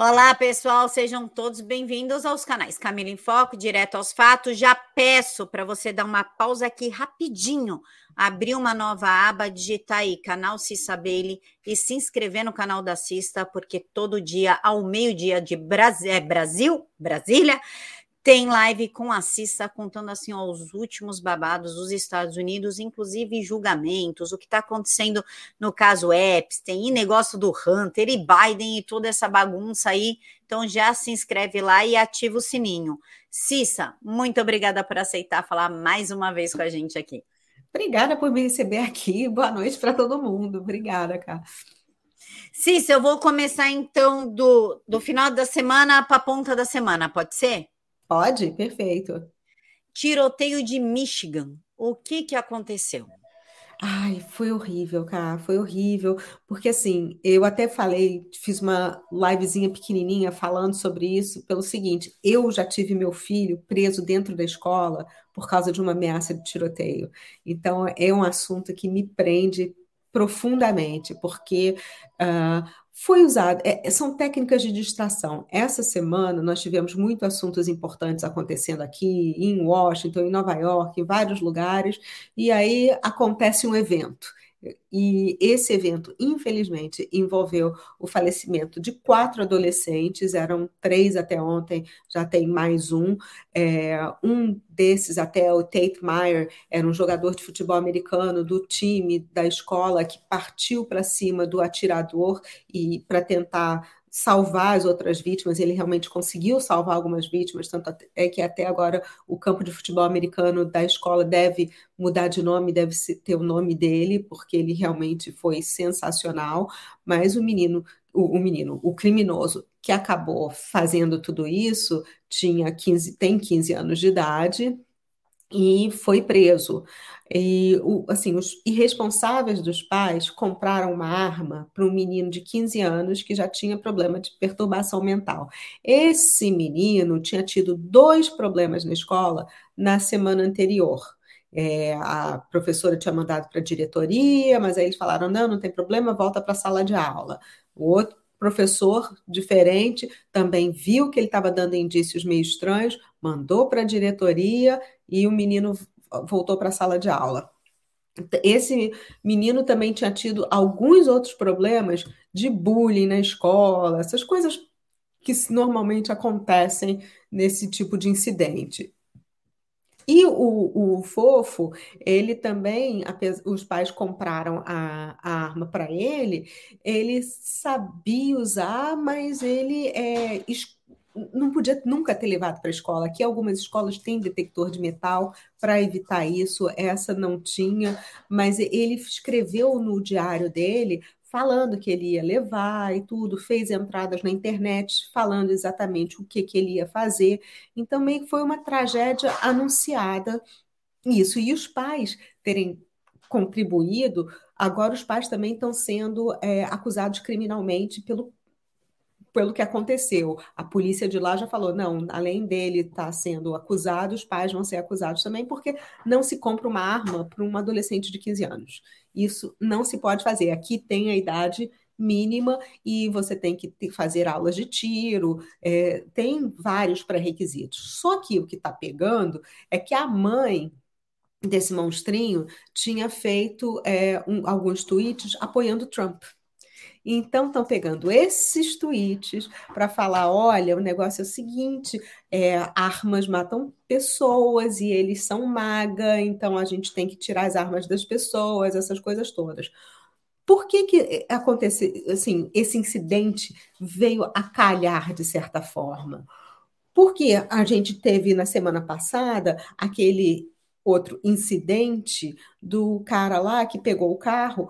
Olá, pessoal, sejam todos bem-vindos aos canais Camila em Foco, Direto aos Fatos. Já peço para você dar uma pausa aqui rapidinho, abrir uma nova aba, digitar aí canal Cissa Bailey e se inscrever no canal da Cista, porque todo dia, ao meio-dia de Brasil, é Brasil, Brasília, tem live com a Cissa contando assim os últimos babados dos Estados Unidos, inclusive julgamentos, o que está acontecendo no caso Epstein, e negócio do Hunter e Biden e toda essa bagunça aí. Então já se inscreve lá e ativa o sininho. Cissa, muito obrigada por aceitar falar mais uma vez com a gente aqui. Obrigada por me receber aqui. Boa noite para todo mundo. Obrigada, cara. Cissa, eu vou começar então do, do final da semana para a ponta da semana, pode ser? Pode, perfeito. Tiroteio de Michigan. O que que aconteceu? Ai, foi horrível, cara, foi horrível, porque assim, eu até falei, fiz uma livezinha pequenininha falando sobre isso, pelo seguinte, eu já tive meu filho preso dentro da escola por causa de uma ameaça de tiroteio. Então, é um assunto que me prende profundamente, porque uh, foi usado, é, é, são técnicas de distração. Essa semana nós tivemos muitos assuntos importantes acontecendo aqui, em Washington, em Nova York, em vários lugares, e aí acontece um evento. E esse evento, infelizmente, envolveu o falecimento de quatro adolescentes, eram três até ontem, já tem mais um. É, um desses, até o Tate Meyer, era um jogador de futebol americano do time da escola que partiu para cima do atirador e para tentar salvar as outras vítimas, ele realmente conseguiu salvar algumas vítimas, tanto é que até agora o campo de futebol americano da escola deve mudar de nome, deve ter o nome dele, porque ele realmente foi sensacional, mas o menino, o, o menino, o criminoso que acabou fazendo tudo isso, tinha 15, tem 15 anos de idade, e foi preso. E, o, assim, os irresponsáveis dos pais compraram uma arma para um menino de 15 anos que já tinha problema de perturbação mental. Esse menino tinha tido dois problemas na escola na semana anterior. É, a professora tinha mandado para a diretoria, mas aí eles falaram: não, não tem problema, volta para a sala de aula. O outro professor diferente também viu que ele estava dando indícios meio estranhos, mandou para a diretoria e o menino voltou para a sala de aula. Esse menino também tinha tido alguns outros problemas de bullying na escola, essas coisas que normalmente acontecem nesse tipo de incidente. E o, o fofo, ele também, os pais compraram a, a arma para ele, ele sabia usar, mas ele é, não podia nunca ter levado para a escola. Aqui algumas escolas têm detector de metal para evitar isso, essa não tinha, mas ele escreveu no diário dele falando que ele ia levar e tudo, fez entradas na internet falando exatamente o que, que ele ia fazer. Então, meio que foi uma tragédia anunciada isso. E os pais terem contribuído, agora os pais também estão sendo é, acusados criminalmente pelo pelo que aconteceu. A polícia de lá já falou: não, além dele estar tá sendo acusado, os pais vão ser acusados também, porque não se compra uma arma para um adolescente de 15 anos. Isso não se pode fazer. Aqui tem a idade mínima e você tem que fazer aulas de tiro, é, tem vários pré-requisitos. Só que o que está pegando é que a mãe desse monstrinho tinha feito é, um, alguns tweets apoiando Trump. Então, estão pegando esses tweets para falar: olha, o negócio é o seguinte, é, armas matam pessoas e eles são maga, então a gente tem que tirar as armas das pessoas, essas coisas todas. Por que, que acontece, assim, esse incidente veio a calhar de certa forma? Porque a gente teve na semana passada aquele outro incidente do cara lá que pegou o carro,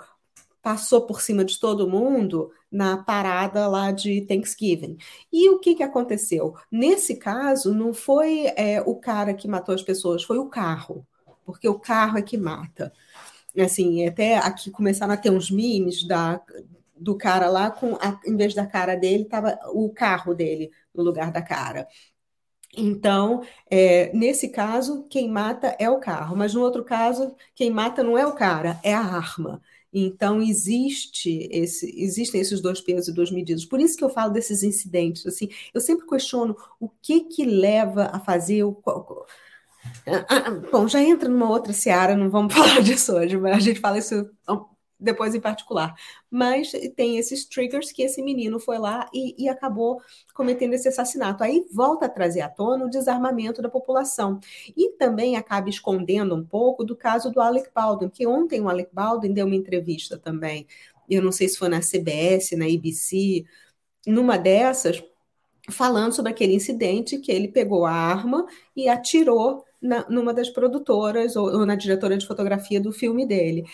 passou por cima de todo mundo na parada lá de Thanksgiving. E o que, que aconteceu? Nesse caso, não foi é, o cara que matou as pessoas, foi o carro, porque o carro é que mata. Assim, até aqui começaram a ter uns memes da, do cara lá, com a, em vez da cara dele, estava o carro dele, no lugar da cara. Então, é, nesse caso, quem mata é o carro, mas no outro caso, quem mata não é o cara, é a arma. Então, existe esse, existem esses dois pesos e duas medidas. Por isso que eu falo desses incidentes. Assim, eu sempre questiono o que que leva a fazer o. Ah, ah, bom, já entra numa outra seara, não vamos falar disso hoje, mas a gente fala isso depois em particular. Mas tem esses triggers que esse menino foi lá e, e, acabou cometendo esse assassinato. Aí volta a trazer à tona o desarmamento da população. E também acaba escondendo um pouco do caso do Alec Baldwin, que ontem o Alec Baldwin deu uma entrevista também. Eu não sei se foi na CBS, na ABC, numa dessas, falando sobre aquele incidente que ele pegou a arma e atirou na, numa das produtoras ou, ou na diretora de fotografia do filme dele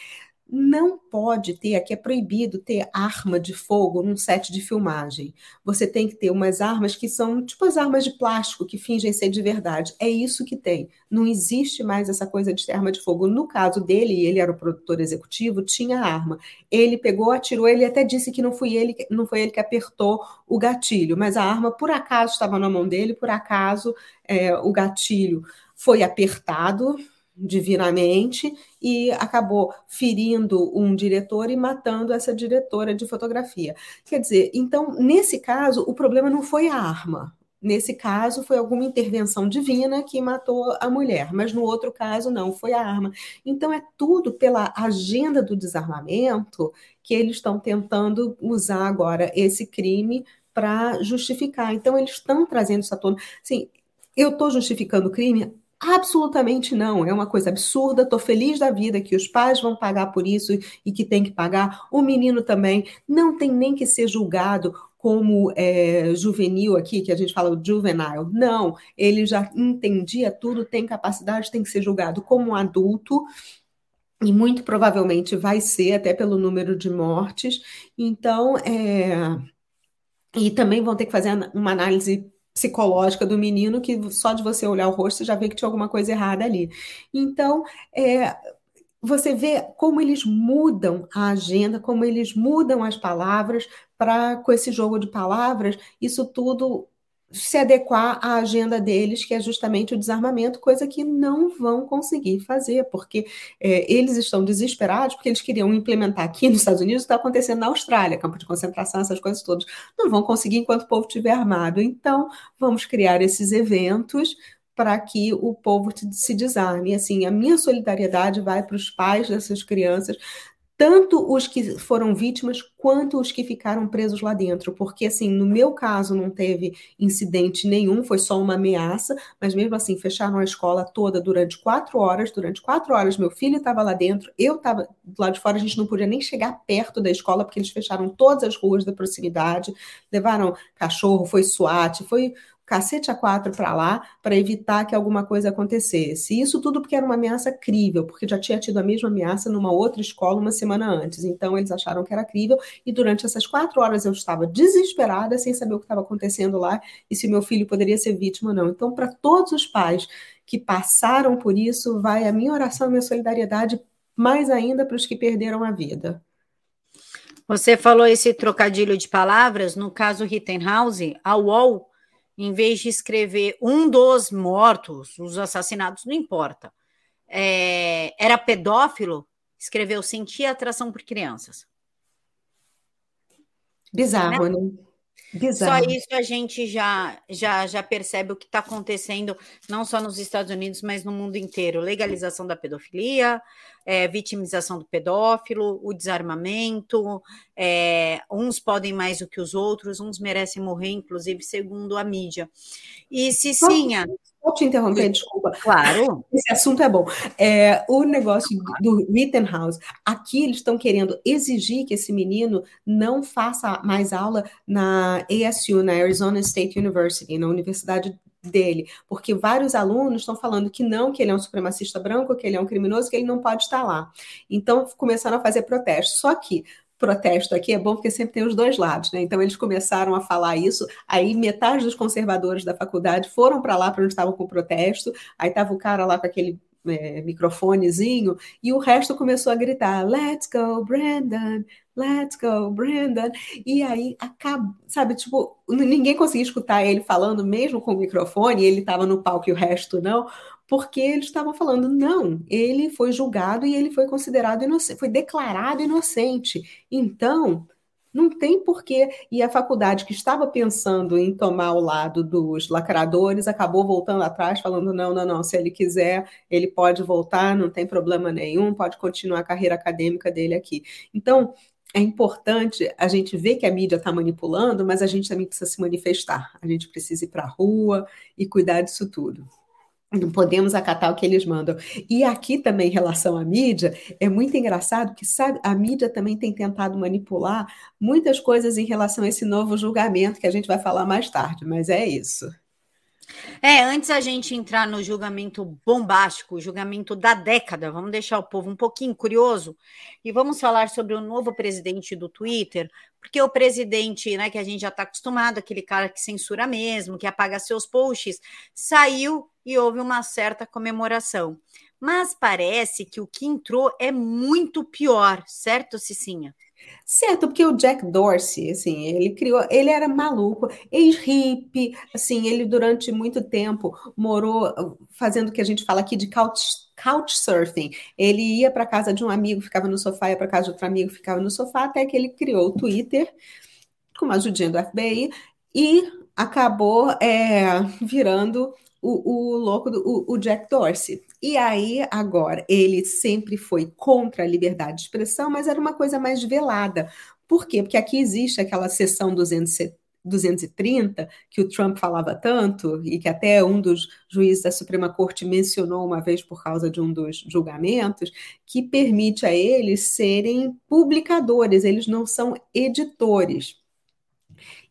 não pode ter, aqui é proibido ter arma de fogo num set de filmagem. Você tem que ter umas armas que são tipo as armas de plástico que fingem ser de verdade. É isso que tem. Não existe mais essa coisa de arma de fogo. No caso dele, ele era o produtor executivo, tinha arma. Ele pegou, atirou, ele até disse que não foi ele, não foi ele que apertou o gatilho, mas a arma por acaso estava na mão dele, por acaso é, o gatilho foi apertado divinamente e acabou ferindo um diretor e matando essa diretora de fotografia. Quer dizer, então, nesse caso, o problema não foi a arma. Nesse caso, foi alguma intervenção divina que matou a mulher, mas no outro caso, não, foi a arma. Então, é tudo pela agenda do desarmamento que eles estão tentando usar agora esse crime para justificar. Então, eles estão trazendo isso à tona. Assim, eu estou justificando o crime? Absolutamente não, é uma coisa absurda. Estou feliz da vida que os pais vão pagar por isso e que tem que pagar. O menino também não tem nem que ser julgado como é, juvenil aqui, que a gente fala juvenile. Não, ele já entendia tudo, tem capacidade, tem que ser julgado como um adulto. E muito provavelmente vai ser, até pelo número de mortes. Então, é... e também vão ter que fazer uma análise psicológica do menino que só de você olhar o rosto já vê que tinha alguma coisa errada ali. Então, é, você vê como eles mudam a agenda, como eles mudam as palavras para com esse jogo de palavras, isso tudo se adequar à agenda deles, que é justamente o desarmamento, coisa que não vão conseguir fazer, porque é, eles estão desesperados, porque eles queriam implementar aqui nos Estados Unidos, está acontecendo na Austrália, campo de concentração, essas coisas todas. Não vão conseguir enquanto o povo estiver armado. Então, vamos criar esses eventos para que o povo se desarme. Assim, a minha solidariedade vai para os pais dessas crianças, tanto os que foram vítimas quanto os que ficaram presos lá dentro, porque assim, no meu caso não teve incidente nenhum, foi só uma ameaça, mas mesmo assim fecharam a escola toda durante quatro horas, durante quatro horas meu filho estava lá dentro, eu estava lado de fora, a gente não podia nem chegar perto da escola porque eles fecharam todas as ruas da proximidade, levaram cachorro, foi SWAT, foi cacete a quatro para lá para evitar que alguma coisa acontecesse. Isso tudo porque era uma ameaça crível, porque já tinha tido a mesma ameaça numa outra escola uma semana antes. Então eles acharam que era crível e durante essas quatro horas eu estava desesperada, sem saber o que estava acontecendo lá e se meu filho poderia ser vítima ou não. Então, para todos os pais que passaram por isso, vai a minha oração e minha solidariedade, mais ainda para os que perderam a vida. Você falou esse trocadilho de palavras, no caso Rittenhouse, a UOL em vez de escrever um dos mortos, os assassinados, não importa, é, era pedófilo, escreveu sentia atração por crianças. Bizarro, né? né? Bizarro. Só isso a gente já, já, já percebe o que está acontecendo, não só nos Estados Unidos, mas no mundo inteiro. Legalização da pedofilia, é, vitimização do pedófilo, o desarmamento. É, uns podem mais do que os outros, uns merecem morrer, inclusive, segundo a mídia. E Cicinha. Vou te interromper, desculpa. Claro. Esse assunto é bom. É, o negócio do Rittenhouse, aqui eles estão querendo exigir que esse menino não faça mais aula na ASU, na Arizona State University, na Universidade dele, porque vários alunos estão falando que não, que ele é um supremacista branco, que ele é um criminoso, que ele não pode estar lá. Então começaram a fazer protestos. Só que protesto aqui é bom porque sempre tem os dois lados, né? Então eles começaram a falar isso, aí metade dos conservadores da faculdade foram para lá para onde estavam com protesto, aí tava o cara lá com aquele é, microfonezinho, e o resto começou a gritar: Let's go, Brandon, let's go, Brandon. E aí acaba, sabe, tipo, ninguém conseguia escutar ele falando, mesmo com o microfone, ele estava no palco e o resto não, porque eles estavam falando, não, ele foi julgado e ele foi considerado inocente, foi declarado inocente. Então, não tem porquê. E a faculdade que estava pensando em tomar o lado dos lacradores acabou voltando atrás, falando: não, não, não, se ele quiser, ele pode voltar, não tem problema nenhum, pode continuar a carreira acadêmica dele aqui. Então, é importante a gente ver que a mídia está manipulando, mas a gente também precisa se manifestar. A gente precisa ir para a rua e cuidar disso tudo. Não podemos acatar o que eles mandam. E aqui também, em relação à mídia, é muito engraçado que, sabe, a mídia também tem tentado manipular muitas coisas em relação a esse novo julgamento que a gente vai falar mais tarde, mas é isso. É, antes a gente entrar no julgamento bombástico, julgamento da década, vamos deixar o povo um pouquinho curioso e vamos falar sobre o novo presidente do Twitter, porque o presidente, né, que a gente já está acostumado, aquele cara que censura mesmo, que apaga seus posts, saiu e houve uma certa comemoração. Mas parece que o que entrou é muito pior, certo, Cicinha? Certo, porque o Jack Dorsey, assim, ele criou, ele era maluco, ex-hippie, assim, ele durante muito tempo morou fazendo o que a gente fala aqui de couch, couchsurfing. Ele ia para casa de um amigo, ficava no sofá, ia para casa de outro amigo, ficava no sofá, até que ele criou o Twitter, com uma ajudinha do FBI, e acabou é, virando o, o louco, do, o, o Jack Dorsey. E aí, agora, ele sempre foi contra a liberdade de expressão, mas era uma coisa mais velada. Por quê? Porque aqui existe aquela seção 230 que o Trump falava tanto e que até um dos juízes da Suprema Corte mencionou uma vez por causa de um dos julgamentos, que permite a eles serem publicadores, eles não são editores.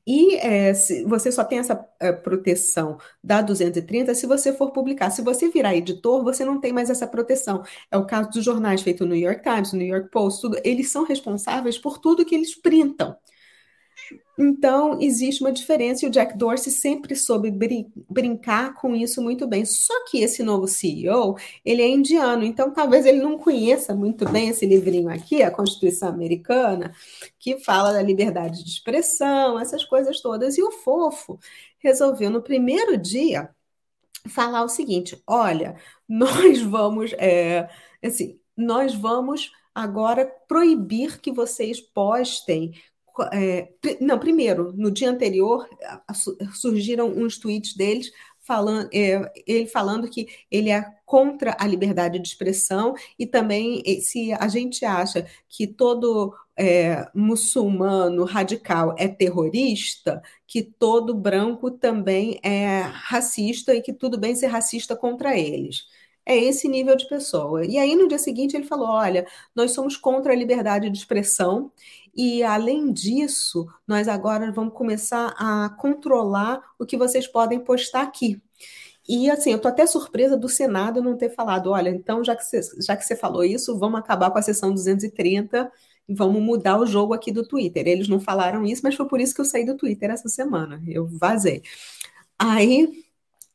E é, você só tem essa é, proteção da 230 se você for publicar. Se você virar editor, você não tem mais essa proteção. É o caso dos jornais feitos no New York Times, no New York Post, tudo. Eles são responsáveis por tudo que eles printam. Então, existe uma diferença e o Jack Dorsey sempre soube brin brincar com isso muito bem. Só que esse novo CEO, ele é indiano, então talvez ele não conheça muito bem esse livrinho aqui, a Constituição Americana, que fala da liberdade de expressão, essas coisas todas. E o fofo resolveu, no primeiro dia, falar o seguinte: olha, nós vamos, é, assim, nós vamos agora proibir que vocês postem é, não, primeiro, no dia anterior surgiram uns tweets deles falando, é, ele falando que ele é contra a liberdade de expressão e também se a gente acha que todo é, muçulmano radical é terrorista, que todo branco também é racista e que tudo bem ser racista contra eles. É esse nível de pessoa. E aí, no dia seguinte, ele falou: olha, nós somos contra a liberdade de expressão e, além disso, nós agora vamos começar a controlar o que vocês podem postar aqui. E assim, eu estou até surpresa do Senado não ter falado: olha, então, já que, você, já que você falou isso, vamos acabar com a sessão 230 e vamos mudar o jogo aqui do Twitter. Eles não falaram isso, mas foi por isso que eu saí do Twitter essa semana. Eu vazei. Aí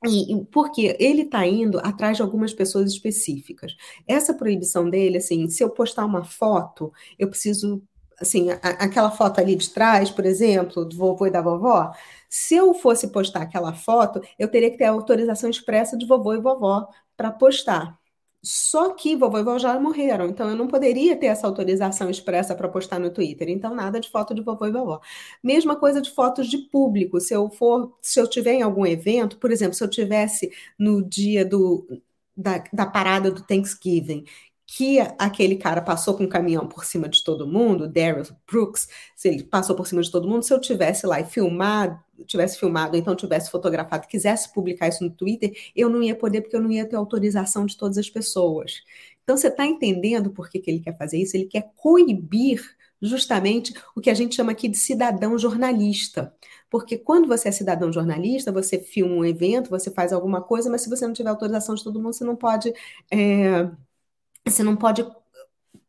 e, porque ele está indo atrás de algumas pessoas específicas. Essa proibição dele, assim, se eu postar uma foto, eu preciso assim, a, aquela foto ali de trás, por exemplo, do vovô e da vovó, se eu fosse postar aquela foto, eu teria que ter a autorização expressa de vovô e vovó para postar. Só que vovô e vovó já morreram, então eu não poderia ter essa autorização expressa para postar no Twitter. Então nada de foto de vovô e vovó. Mesma coisa de fotos de público. Se eu for, se eu tiver em algum evento, por exemplo, se eu tivesse no dia do da, da parada do Thanksgiving que aquele cara passou com um caminhão por cima de todo mundo, Daryl Brooks, se ele passou por cima de todo mundo, se eu tivesse lá e filmado, tivesse filmado, então tivesse fotografado, quisesse publicar isso no Twitter, eu não ia poder porque eu não ia ter autorização de todas as pessoas. Então você está entendendo por que, que ele quer fazer isso? Ele quer coibir justamente o que a gente chama aqui de cidadão jornalista. Porque quando você é cidadão jornalista, você filma um evento, você faz alguma coisa, mas se você não tiver autorização de todo mundo, você não pode. É você não pode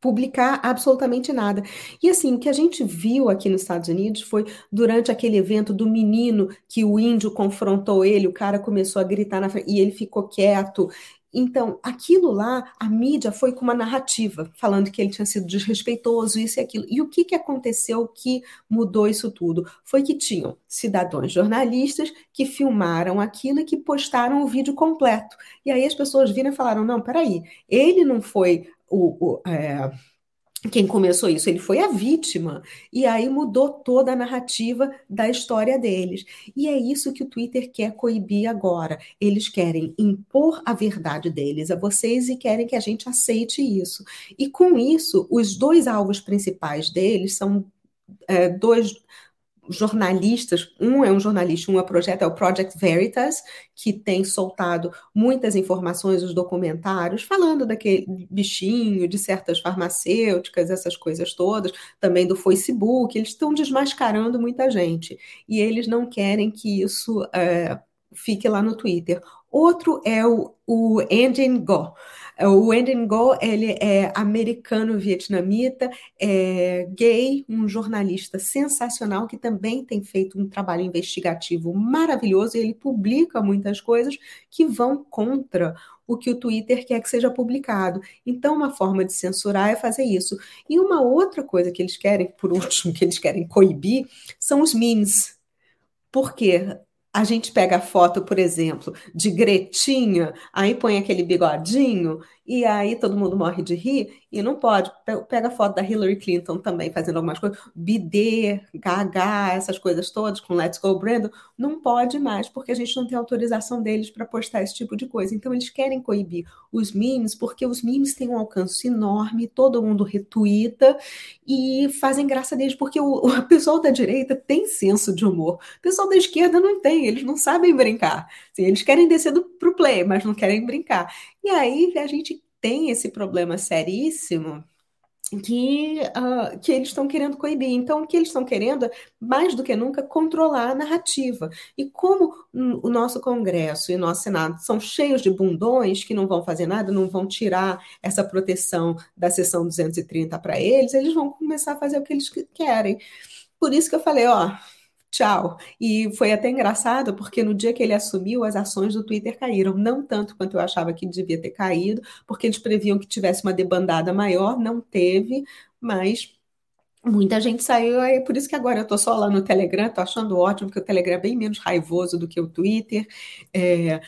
publicar absolutamente nada. E assim, o que a gente viu aqui nos Estados Unidos foi durante aquele evento do menino que o índio confrontou ele, o cara começou a gritar na frente e ele ficou quieto. Então, aquilo lá, a mídia foi com uma narrativa, falando que ele tinha sido desrespeitoso, isso e aquilo. E o que, que aconteceu que mudou isso tudo? Foi que tinham cidadãos jornalistas que filmaram aquilo e que postaram o vídeo completo. E aí as pessoas viram e falaram: não, peraí, ele não foi o. o é quem começou isso, ele foi a vítima. E aí mudou toda a narrativa da história deles. E é isso que o Twitter quer coibir agora. Eles querem impor a verdade deles a vocês e querem que a gente aceite isso. E com isso, os dois alvos principais deles são é, dois jornalistas, um é um jornalista, um é projeto, é o Project Veritas, que tem soltado muitas informações, os documentários, falando daquele bichinho, de certas farmacêuticas, essas coisas todas, também do Facebook, eles estão desmascarando muita gente. E eles não querem que isso é, fique lá no Twitter. Outro é o, o Engine Go. O Wendy Go, ele é americano-vietnamita, é gay, um jornalista sensacional que também tem feito um trabalho investigativo maravilhoso e ele publica muitas coisas que vão contra o que o Twitter quer que seja publicado. Então, uma forma de censurar é fazer isso. E uma outra coisa que eles querem, por último, que eles querem coibir, são os memes. Por quê? A gente pega a foto, por exemplo, de Gretinha, aí põe aquele bigodinho, e aí todo mundo morre de rir, e não pode. Pega foto da Hillary Clinton também fazendo algumas coisas, bidê, gaga, essas coisas todas, com Let's Go Brandon, não pode mais, porque a gente não tem autorização deles para postar esse tipo de coisa. Então eles querem coibir os memes, porque os memes têm um alcance enorme, todo mundo retuita e fazem graça deles, porque o, o pessoal da direita tem senso de humor, o pessoal da esquerda não tem, eles não sabem brincar. Assim, eles querem descer do, pro play, mas não querem brincar. E aí a gente tem esse problema seríssimo que, uh, que eles estão querendo coibir. Então, o que eles estão querendo é, mais do que nunca, controlar a narrativa. E como o nosso Congresso e o nosso Senado são cheios de bundões que não vão fazer nada, não vão tirar essa proteção da sessão 230 para eles, eles vão começar a fazer o que eles querem. Por isso que eu falei, ó, Tchau. E foi até engraçado, porque no dia que ele assumiu, as ações do Twitter caíram. Não tanto quanto eu achava que devia ter caído, porque eles previam que tivesse uma debandada maior, não teve, mas muita gente saiu. É por isso que agora eu estou só lá no Telegram, estou achando ótimo, porque o Telegram é bem menos raivoso do que o Twitter. É,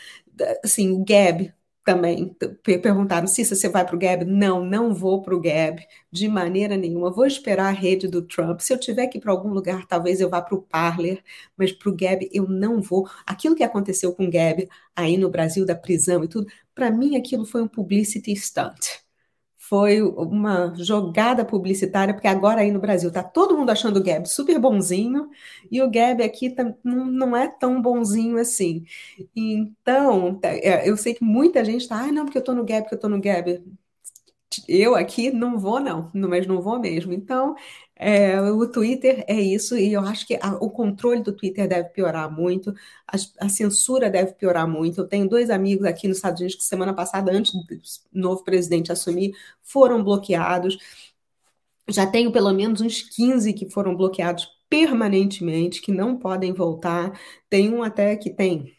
assim, o Gab também perguntaram se você vai para o Gab. Não, não vou para o Gab de maneira nenhuma. Vou esperar a rede do Trump. Se eu tiver que ir para algum lugar, talvez eu vá para o Parler, mas para o Gab eu não vou. Aquilo que aconteceu com o Gab aí no Brasil, da prisão e tudo, para mim aquilo foi um publicity stunt foi uma jogada publicitária, porque agora aí no Brasil está todo mundo achando o Gab super bonzinho, e o Gab aqui tá, não, é tão bonzinho assim. Então, tá, é, eu sei que muita gente está, ah, não, porque eu estou no Gab, porque eu estou no Gab. Eu aqui não vou, não, mas não vou mesmo. Então, é, o Twitter é isso, e eu acho que a, o controle do Twitter deve piorar muito, a, a, censura deve piorar muito. Eu tenho dois amigos aqui nos Estados Unidos que semana passada, antes do novo presidente assumir, foram bloqueados. Já tenho pelo menos uns 15 que foram bloqueados permanentemente, que não podem voltar. Tem um até que tem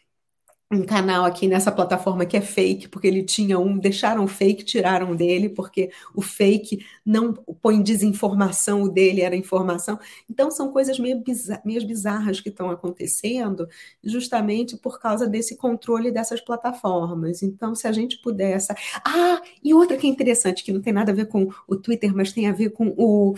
um canal aqui nessa plataforma que é fake, porque ele tinha um, deixaram fake, tiraram dele, porque o fake não põe desinformação, o dele era informação. Então, são coisas meio, bizar meio bizarras que estão acontecendo, justamente por causa desse controle dessas plataformas. Então, se a gente pudesse. Ah, e outra que é interessante, que não tem nada a ver com o Twitter, mas tem a ver com o,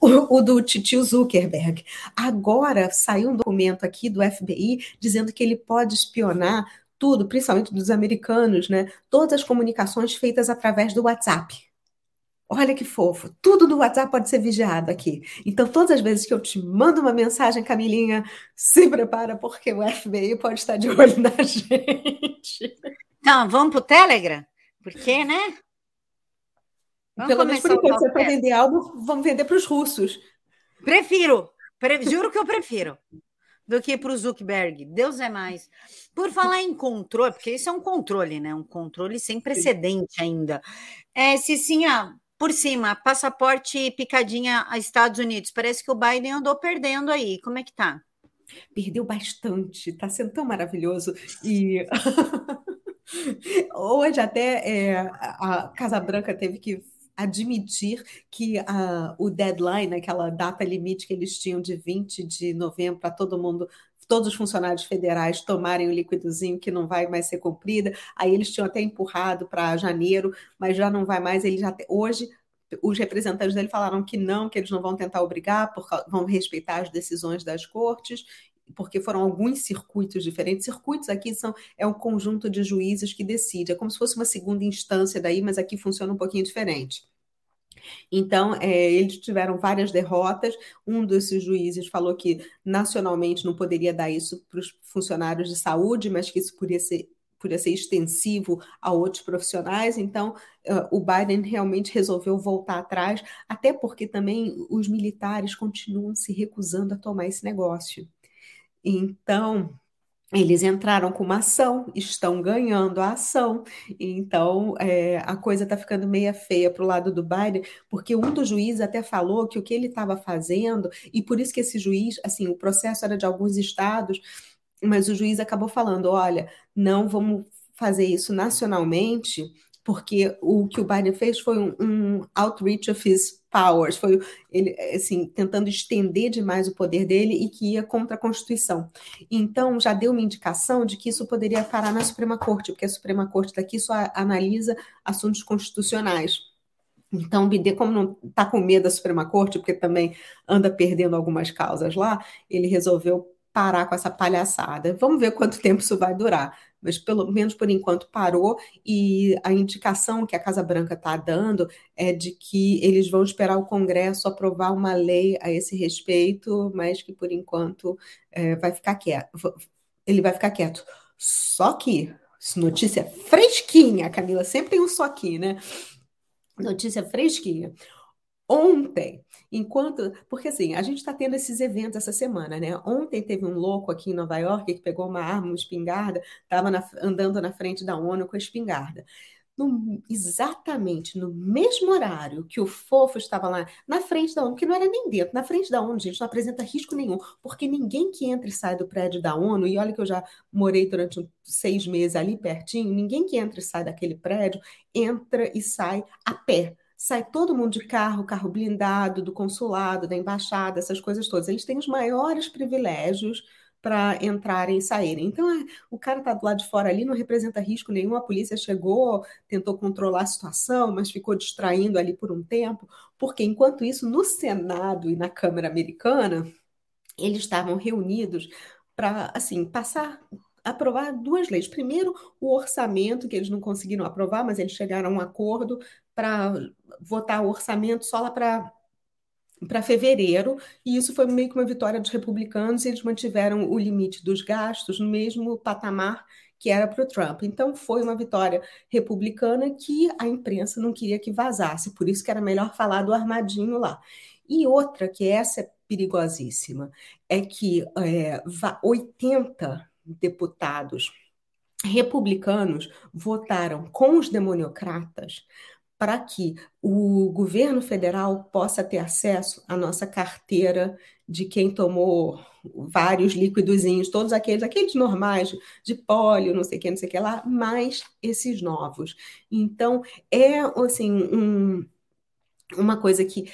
o, do tio Zuckerberg. Agora saiu um documento aqui do FBI dizendo que ele pode espionar tudo, principalmente dos americanos, né? Todas as comunicações feitas através do WhatsApp. Olha que fofo. Tudo do WhatsApp pode ser vigiado aqui. Então, todas as vezes que eu te mando uma mensagem, Camilinha, se prepara, porque o FBI pode estar de olho na gente. Então, vamos para o Telegram? Porque, né? Vamos Pelo menos por enquanto, se é para vender algo, vamos vender para os russos. Prefiro, pre juro que eu prefiro do que para o Zuckerberg. Deus é mais. Por falar em controle, porque isso é um controle, né? Um controle sem precedente ainda. É, Cicinha, por cima, passaporte picadinha a Estados Unidos. Parece que o Biden andou perdendo aí. Como é que tá? Perdeu bastante, tá sendo tão maravilhoso. E Hoje até é, a Casa Branca teve que admitir que a, o deadline, aquela data limite que eles tinham de 20 de novembro para todo mundo todos os funcionários federais tomarem o líquidozinho que não vai mais ser cumprida. Aí eles tinham até empurrado para janeiro, mas já não vai mais. Ele já hoje os representantes dele falaram que não, que eles não vão tentar obrigar, porque vão respeitar as decisões das cortes, porque foram alguns circuitos diferentes. Circuitos aqui são é um conjunto de juízes que decide, é como se fosse uma segunda instância daí, mas aqui funciona um pouquinho diferente. Então, é, eles tiveram várias derrotas. Um desses juízes falou que nacionalmente não poderia dar isso para os funcionários de saúde, mas que isso poderia ser podia ser extensivo a outros profissionais, então uh, o Biden realmente resolveu voltar atrás, até porque também os militares continuam se recusando a tomar esse negócio. Então, eles entraram com uma ação, estão ganhando a ação. Então, é, a coisa está ficando meia feia para o lado do Biden, porque um dos juízes até falou que o que ele estava fazendo, e por isso que esse juiz, assim, o processo era de alguns estados, mas o juiz acabou falando: olha, não vamos fazer isso nacionalmente, porque o que o Biden fez foi um, um outreach of his powers, foi ele assim tentando estender demais o poder dele e que ia contra a Constituição. Então já deu uma indicação de que isso poderia parar na Suprema Corte, porque a Suprema Corte daqui só analisa assuntos constitucionais. Então, o Bidê, como não está com medo da Suprema Corte, porque também anda perdendo algumas causas lá, ele resolveu parar com essa palhaçada. Vamos ver quanto tempo isso vai durar, mas pelo menos por enquanto parou e a indicação que a Casa Branca está dando é de que eles vão esperar o Congresso aprovar uma lei a esse respeito, mas que por enquanto é, vai ficar quieto. Ele vai ficar quieto. Só que notícia fresquinha, Camila sempre tem um só aqui, né? Notícia fresquinha. Ontem, enquanto. Porque assim, a gente está tendo esses eventos essa semana, né? Ontem teve um louco aqui em Nova York que pegou uma arma, uma espingarda, estava andando na frente da ONU com a espingarda. No, exatamente no mesmo horário que o fofo estava lá na frente da ONU, que não era nem dentro, na frente da ONU, gente, não apresenta risco nenhum, porque ninguém que entra e sai do prédio da ONU, e olha que eu já morei durante seis meses ali pertinho, ninguém que entra e sai daquele prédio entra e sai a pé sai todo mundo de carro, carro blindado, do consulado, da embaixada, essas coisas todas. Eles têm os maiores privilégios para entrarem e saírem. Então, é, o cara está do lado de fora ali, não representa risco nenhum. A polícia chegou, tentou controlar a situação, mas ficou distraindo ali por um tempo, porque enquanto isso, no Senado e na Câmara Americana, eles estavam reunidos para assim passar aprovar duas leis. Primeiro, o orçamento, que eles não conseguiram aprovar, mas eles chegaram a um acordo para votar o orçamento só lá para para fevereiro, e isso foi meio que uma vitória dos republicanos, e eles mantiveram o limite dos gastos no mesmo patamar que era para o Trump. Então foi uma vitória republicana que a imprensa não queria que vazasse, por isso que era melhor falar do armadinho lá. E outra, que essa é perigosíssima, é que é, 80 deputados republicanos votaram com os democratas para que o governo federal possa ter acesso à nossa carteira de quem tomou vários líquidozinhos, todos aqueles, aqueles normais, de pólio, não sei o que, não sei o que lá, mais esses novos. Então, é assim, um, uma coisa que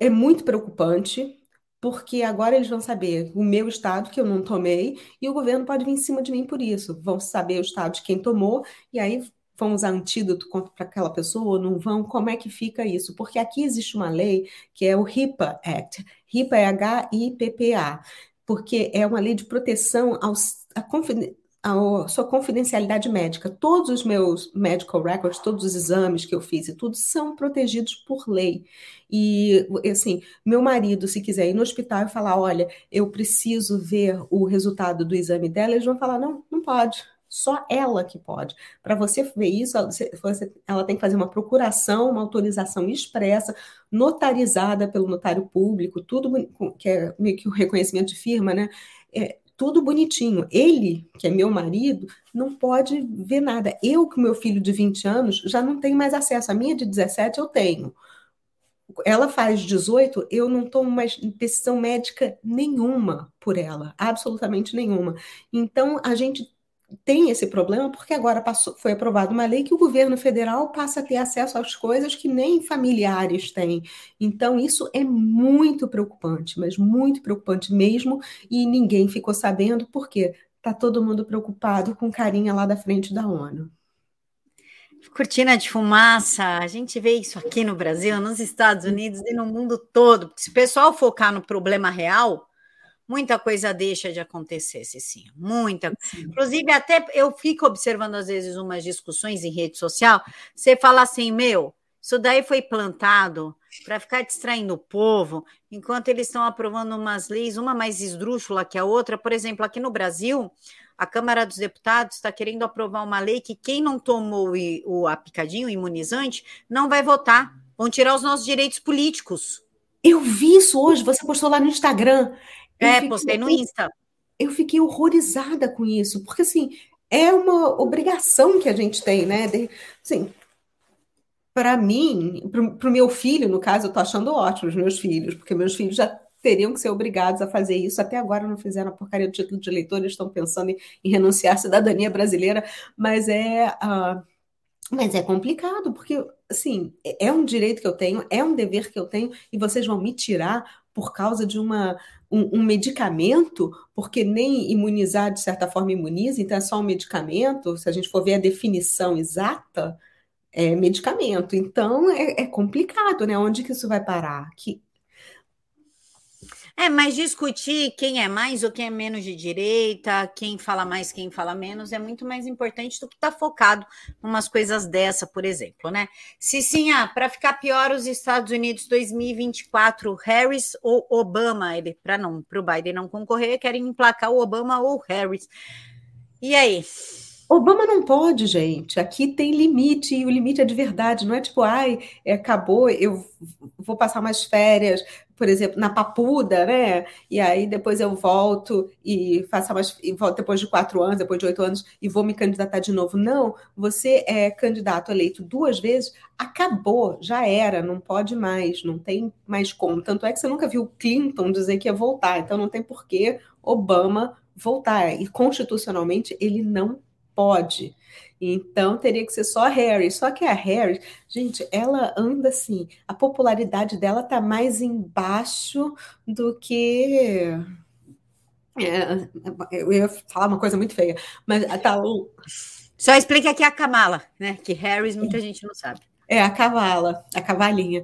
é muito preocupante, porque agora eles vão saber o meu estado que eu não tomei e o governo pode vir em cima de mim por isso. Vão saber o estado de quem tomou e aí vão usar antídoto para aquela pessoa ou não vão? Como é que fica isso? Porque aqui existe uma lei que é o HIPAA Act. HIPAA é H-I-P-P-A, porque é uma lei de proteção aos, a a sua confidencialidade médica. Todos os meus medical records, todos os exames que eu fiz e tudo são protegidos por lei. E assim, meu marido, se quiser ir no hospital e falar, olha, eu preciso ver o resultado do exame dela, eles vão falar, não, não pode. Só ela que pode. Para você ver isso, ela tem que fazer uma procuração, uma autorização expressa, notarizada pelo notário público, tudo que é meio que o reconhecimento de firma, né? É, tudo bonitinho. Ele, que é meu marido, não pode ver nada. Eu, com meu filho de 20 anos, já não tenho mais acesso. A minha de 17 eu tenho. Ela faz 18, eu não tomo mais decisão médica nenhuma por ela, absolutamente nenhuma. Então, a gente tem esse problema porque agora passou, foi aprovada uma lei que o governo federal passa a ter acesso às coisas que nem familiares têm. Então, isso é muito preocupante, mas muito preocupante mesmo, e ninguém ficou sabendo porque está todo mundo preocupado com carinha lá da frente da ONU. Cortina de fumaça, a gente vê isso aqui no Brasil, nos Estados Unidos e no mundo todo. Se o pessoal focar no problema real, muita coisa deixa de acontecer, sim, muita. Sim. Inclusive, até eu fico observando às vezes umas discussões em rede social. Você fala assim, meu, isso daí foi plantado para ficar distraindo o povo, enquanto eles estão aprovando umas leis, uma mais esdrúxula que a outra. Por exemplo, aqui no Brasil, a Câmara dos Deputados está querendo aprovar uma lei que quem não tomou o, o apicadinho, o imunizante, não vai votar. Vão tirar os nossos direitos políticos. Eu vi isso hoje, você postou lá no Instagram. Eu é, fiquei, postei no Insta. Eu fiquei horrorizada com isso, porque assim, é uma obrigação que a gente tem, né? De, assim, para mim, para o meu filho, no caso, eu estou achando ótimo os meus filhos, porque meus filhos já teriam que ser obrigados a fazer isso. Até agora não fizeram a porcaria do título de eleitor, eles estão pensando em, em renunciar à cidadania brasileira, mas é. Uh, mas é complicado, porque, assim, é, é um direito que eu tenho, é um dever que eu tenho, e vocês vão me tirar por causa de uma, um, um, medicamento, porque nem imunizar, de certa forma, imuniza, então é só um medicamento, se a gente for ver a definição exata, é medicamento. Então é, é complicado, né? Onde que isso vai parar? Que, é, mas discutir quem é mais ou quem é menos de direita, quem fala mais, quem fala menos, é muito mais importante do que estar tá focado em umas coisas dessa, por exemplo, né? Ah, para ficar pior, os Estados Unidos 2024, Harris ou Obama, ele para não para o Biden não concorrer, querem emplacar o Obama ou Harris. E aí? Obama não pode, gente. Aqui tem limite, e o limite é de verdade. Não é tipo, ai, é, acabou, eu vou passar mais férias, por exemplo, na Papuda, né? E aí depois eu volto e faço mais, e volto depois de quatro anos, depois de oito anos, e vou me candidatar de novo. Não, você é candidato eleito duas vezes, acabou, já era, não pode mais, não tem mais como. Tanto é que você nunca viu Clinton dizer que ia voltar, então não tem por que Obama voltar. E constitucionalmente ele não pode. Então teria que ser só a Harry. Só que a Harry, gente, ela anda assim, a popularidade dela tá mais embaixo do que. É, eu ia falar uma coisa muito feia, mas tá. Só explica aqui a Kamala, né? Que Harris muita gente não sabe. É, a cavala, a cavalinha.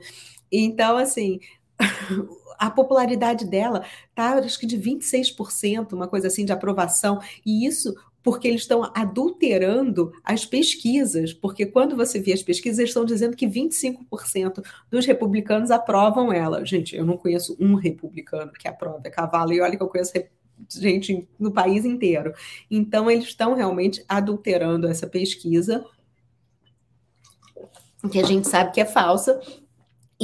Então, assim, a popularidade dela tá, acho que de 26%, uma coisa assim, de aprovação. E isso porque eles estão adulterando as pesquisas, porque quando você vê as pesquisas, eles estão dizendo que 25% dos republicanos aprovam ela. Gente, eu não conheço um republicano que aprova é cavalo, e olha que eu conheço gente no país inteiro. Então, eles estão realmente adulterando essa pesquisa, que a gente sabe que é falsa,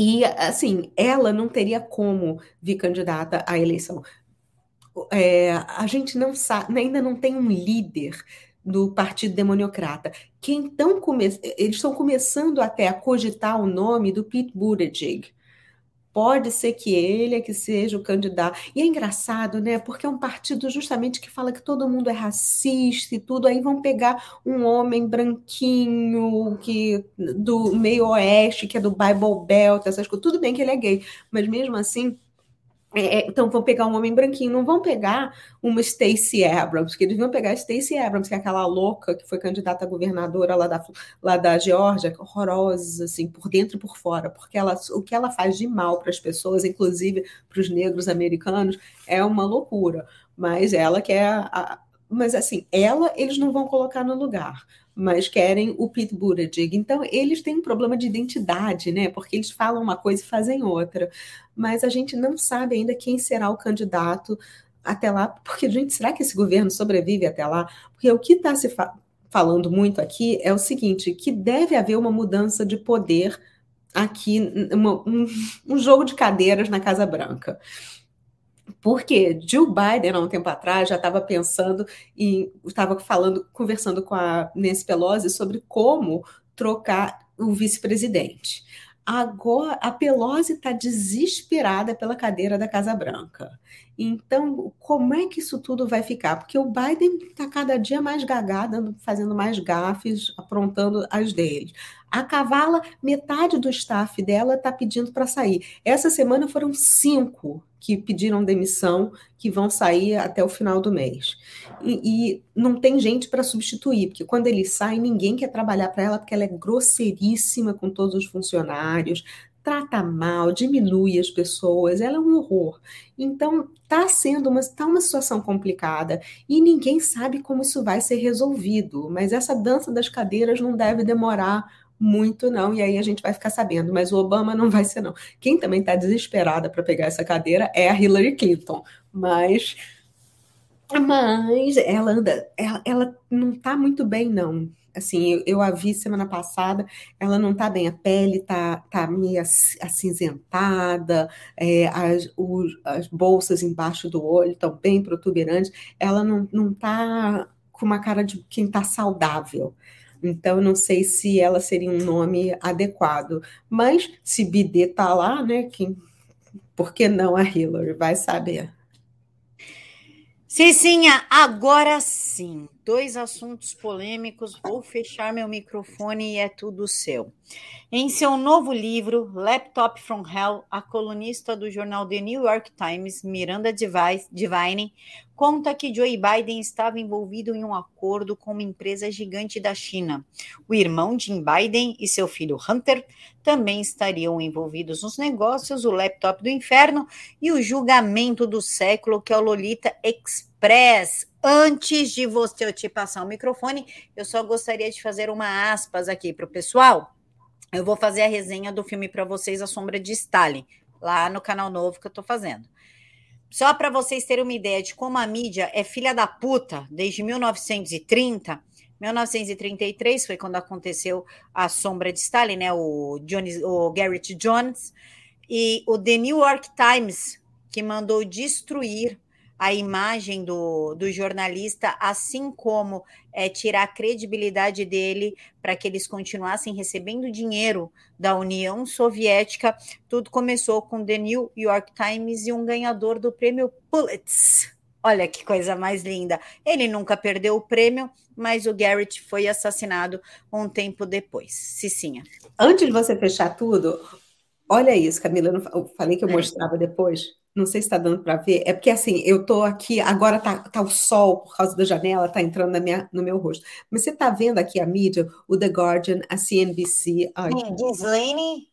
e, assim, ela não teria como vir candidata à eleição é, a gente não sabe, ainda não tem um líder do Partido Democrata. Que então come, eles estão começando até a cogitar o nome do Pete Buttigieg. Pode ser que ele é que seja o candidato. E é engraçado, né? Porque é um partido justamente que fala que todo mundo é racista e tudo. Aí vão pegar um homem branquinho que do meio oeste, que é do Bible Belt, essas coisas. Tudo bem que ele é gay, mas mesmo assim é, é, então vão pegar um homem branquinho, não vão pegar uma Stacey Abrams, porque eles vão pegar a Stacey Abrams, que é aquela louca que foi candidata a governadora lá da, lá da Geórgia, horrorosa, assim, por dentro e por fora, porque ela, o que ela faz de mal para as pessoas, inclusive para os negros americanos, é uma loucura. Mas ela quer. A, mas assim, ela eles não vão colocar no lugar mas querem o Pete Buttigieg. Então, eles têm um problema de identidade, né? Porque eles falam uma coisa e fazem outra. Mas a gente não sabe ainda quem será o candidato até lá, porque, gente, será que esse governo sobrevive até lá? Porque o que está se fa falando muito aqui é o seguinte: que deve haver uma mudança de poder aqui, uma, um, um jogo de cadeiras na Casa Branca. Porque Joe Biden, há um tempo atrás, já estava pensando e estava falando, conversando com a Nancy Pelosi sobre como trocar o vice-presidente. Agora, a Pelosi está desesperada pela cadeira da Casa Branca. Então, como é que isso tudo vai ficar? Porque o Biden está cada dia mais gagado, fazendo mais gafes, aprontando as dele. A Cavala, metade do staff dela está pedindo para sair. Essa semana foram cinco que pediram demissão, que vão sair até o final do mês. E, não tem gente para substituir, porque quando ele sai, ninguém quer trabalhar para ela, porque ela é grosseiríssima com todos os funcionários, trata mal, diminui as pessoas, ela é um horror. Então, está sendo uma, tá uma situação complicada e ninguém sabe como isso vai ser resolvido. Mas essa dança das cadeiras não deve demorar muito, não, e aí a gente vai ficar sabendo. Mas o Obama não vai ser, não. Quem também está desesperada para pegar essa cadeira é a Hillary Clinton. Mas. Mas ela anda, ela, ela não está muito bem, não assim, eu, eu, a vi semana passada, ela não tá bem, a pele tá, tá meio acinzentada, é, as, as bolsas embaixo do olho estão bem protuberantes, ela não, não tá com uma cara de quem tá saudável. Então, não sei se ela seria um nome adequado. Mas se Bidê tá lá, né? Quem, por que não a Hillary? Vai saber. Cicinha, agora sim, dois assuntos polêmicos. Vou fechar meu microfone e é tudo seu. Em seu novo livro, Laptop from Hell, a colunista do jornal The New York Times, Miranda Devine, conta que Joe Biden estava envolvido em um acordo com uma empresa gigante da China. O irmão Jim Biden e seu filho Hunter também estariam envolvidos nos negócios, o laptop do inferno e o julgamento do século, que é o Lolita Express. Antes de você te passar o microfone, eu só gostaria de fazer uma aspas aqui para o pessoal eu vou fazer a resenha do filme para vocês, A Sombra de Stalin, lá no canal novo que eu estou fazendo. Só para vocês terem uma ideia de como a mídia é filha da puta desde 1930. 1933 foi quando aconteceu a Sombra de Stalin, né? O, Jones, o Garrett Jones e o The New York Times que mandou destruir a imagem do, do jornalista, assim como é, tirar a credibilidade dele para que eles continuassem recebendo dinheiro da União Soviética. Tudo começou com The New York Times e um ganhador do prêmio Pulitzer. Olha que coisa mais linda. Ele nunca perdeu o prêmio, mas o Garrett foi assassinado um tempo depois. Cicinha. Antes de você fechar tudo, olha isso, Camila. Eu falei que eu é. mostrava depois. Não sei se está dando para ver. É porque assim, eu estou aqui, agora tá, tá o sol por causa da janela, tá entrando na minha, no meu rosto. Mas você está vendo aqui a mídia, o The Guardian, a CNBC. A... Ghislaine?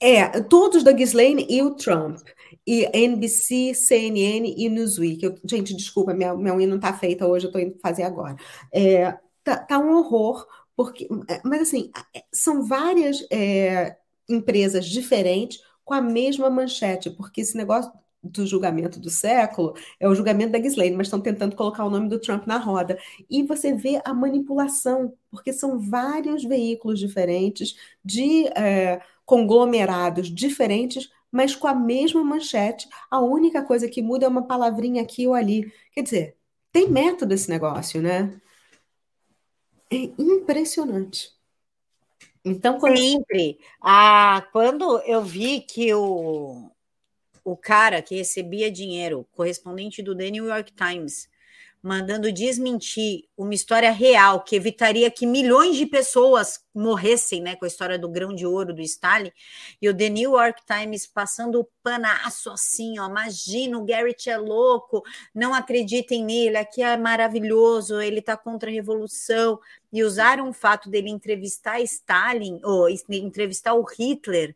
É, todos da Ghislaine e o Trump. E NBC, CNN e Newsweek. Eu, gente, desculpa, minha, minha unha não está feita hoje, eu estou indo fazer agora. É, tá, tá, um horror, porque. Mas assim, são várias é, empresas diferentes com a mesma manchete, porque esse negócio do julgamento do século é o julgamento da Ghislaine, mas estão tentando colocar o nome do Trump na roda. E você vê a manipulação, porque são vários veículos diferentes, de é, conglomerados diferentes, mas com a mesma manchete. A única coisa que muda é uma palavrinha aqui ou ali. Quer dizer, tem método esse negócio, né? É impressionante. Então, quando... Sempre. Ah, quando eu vi que o, o cara que recebia dinheiro, correspondente do The New York Times, mandando desmentir uma história real que evitaria que milhões de pessoas morressem, né, com a história do grão de ouro do Stalin, e o The New York Times passando o panaço assim, ó, imagina, o Garrett é louco, não acreditem nele, aqui é maravilhoso, ele tá contra a revolução, e usaram o fato dele entrevistar Stalin, ou entrevistar o Hitler,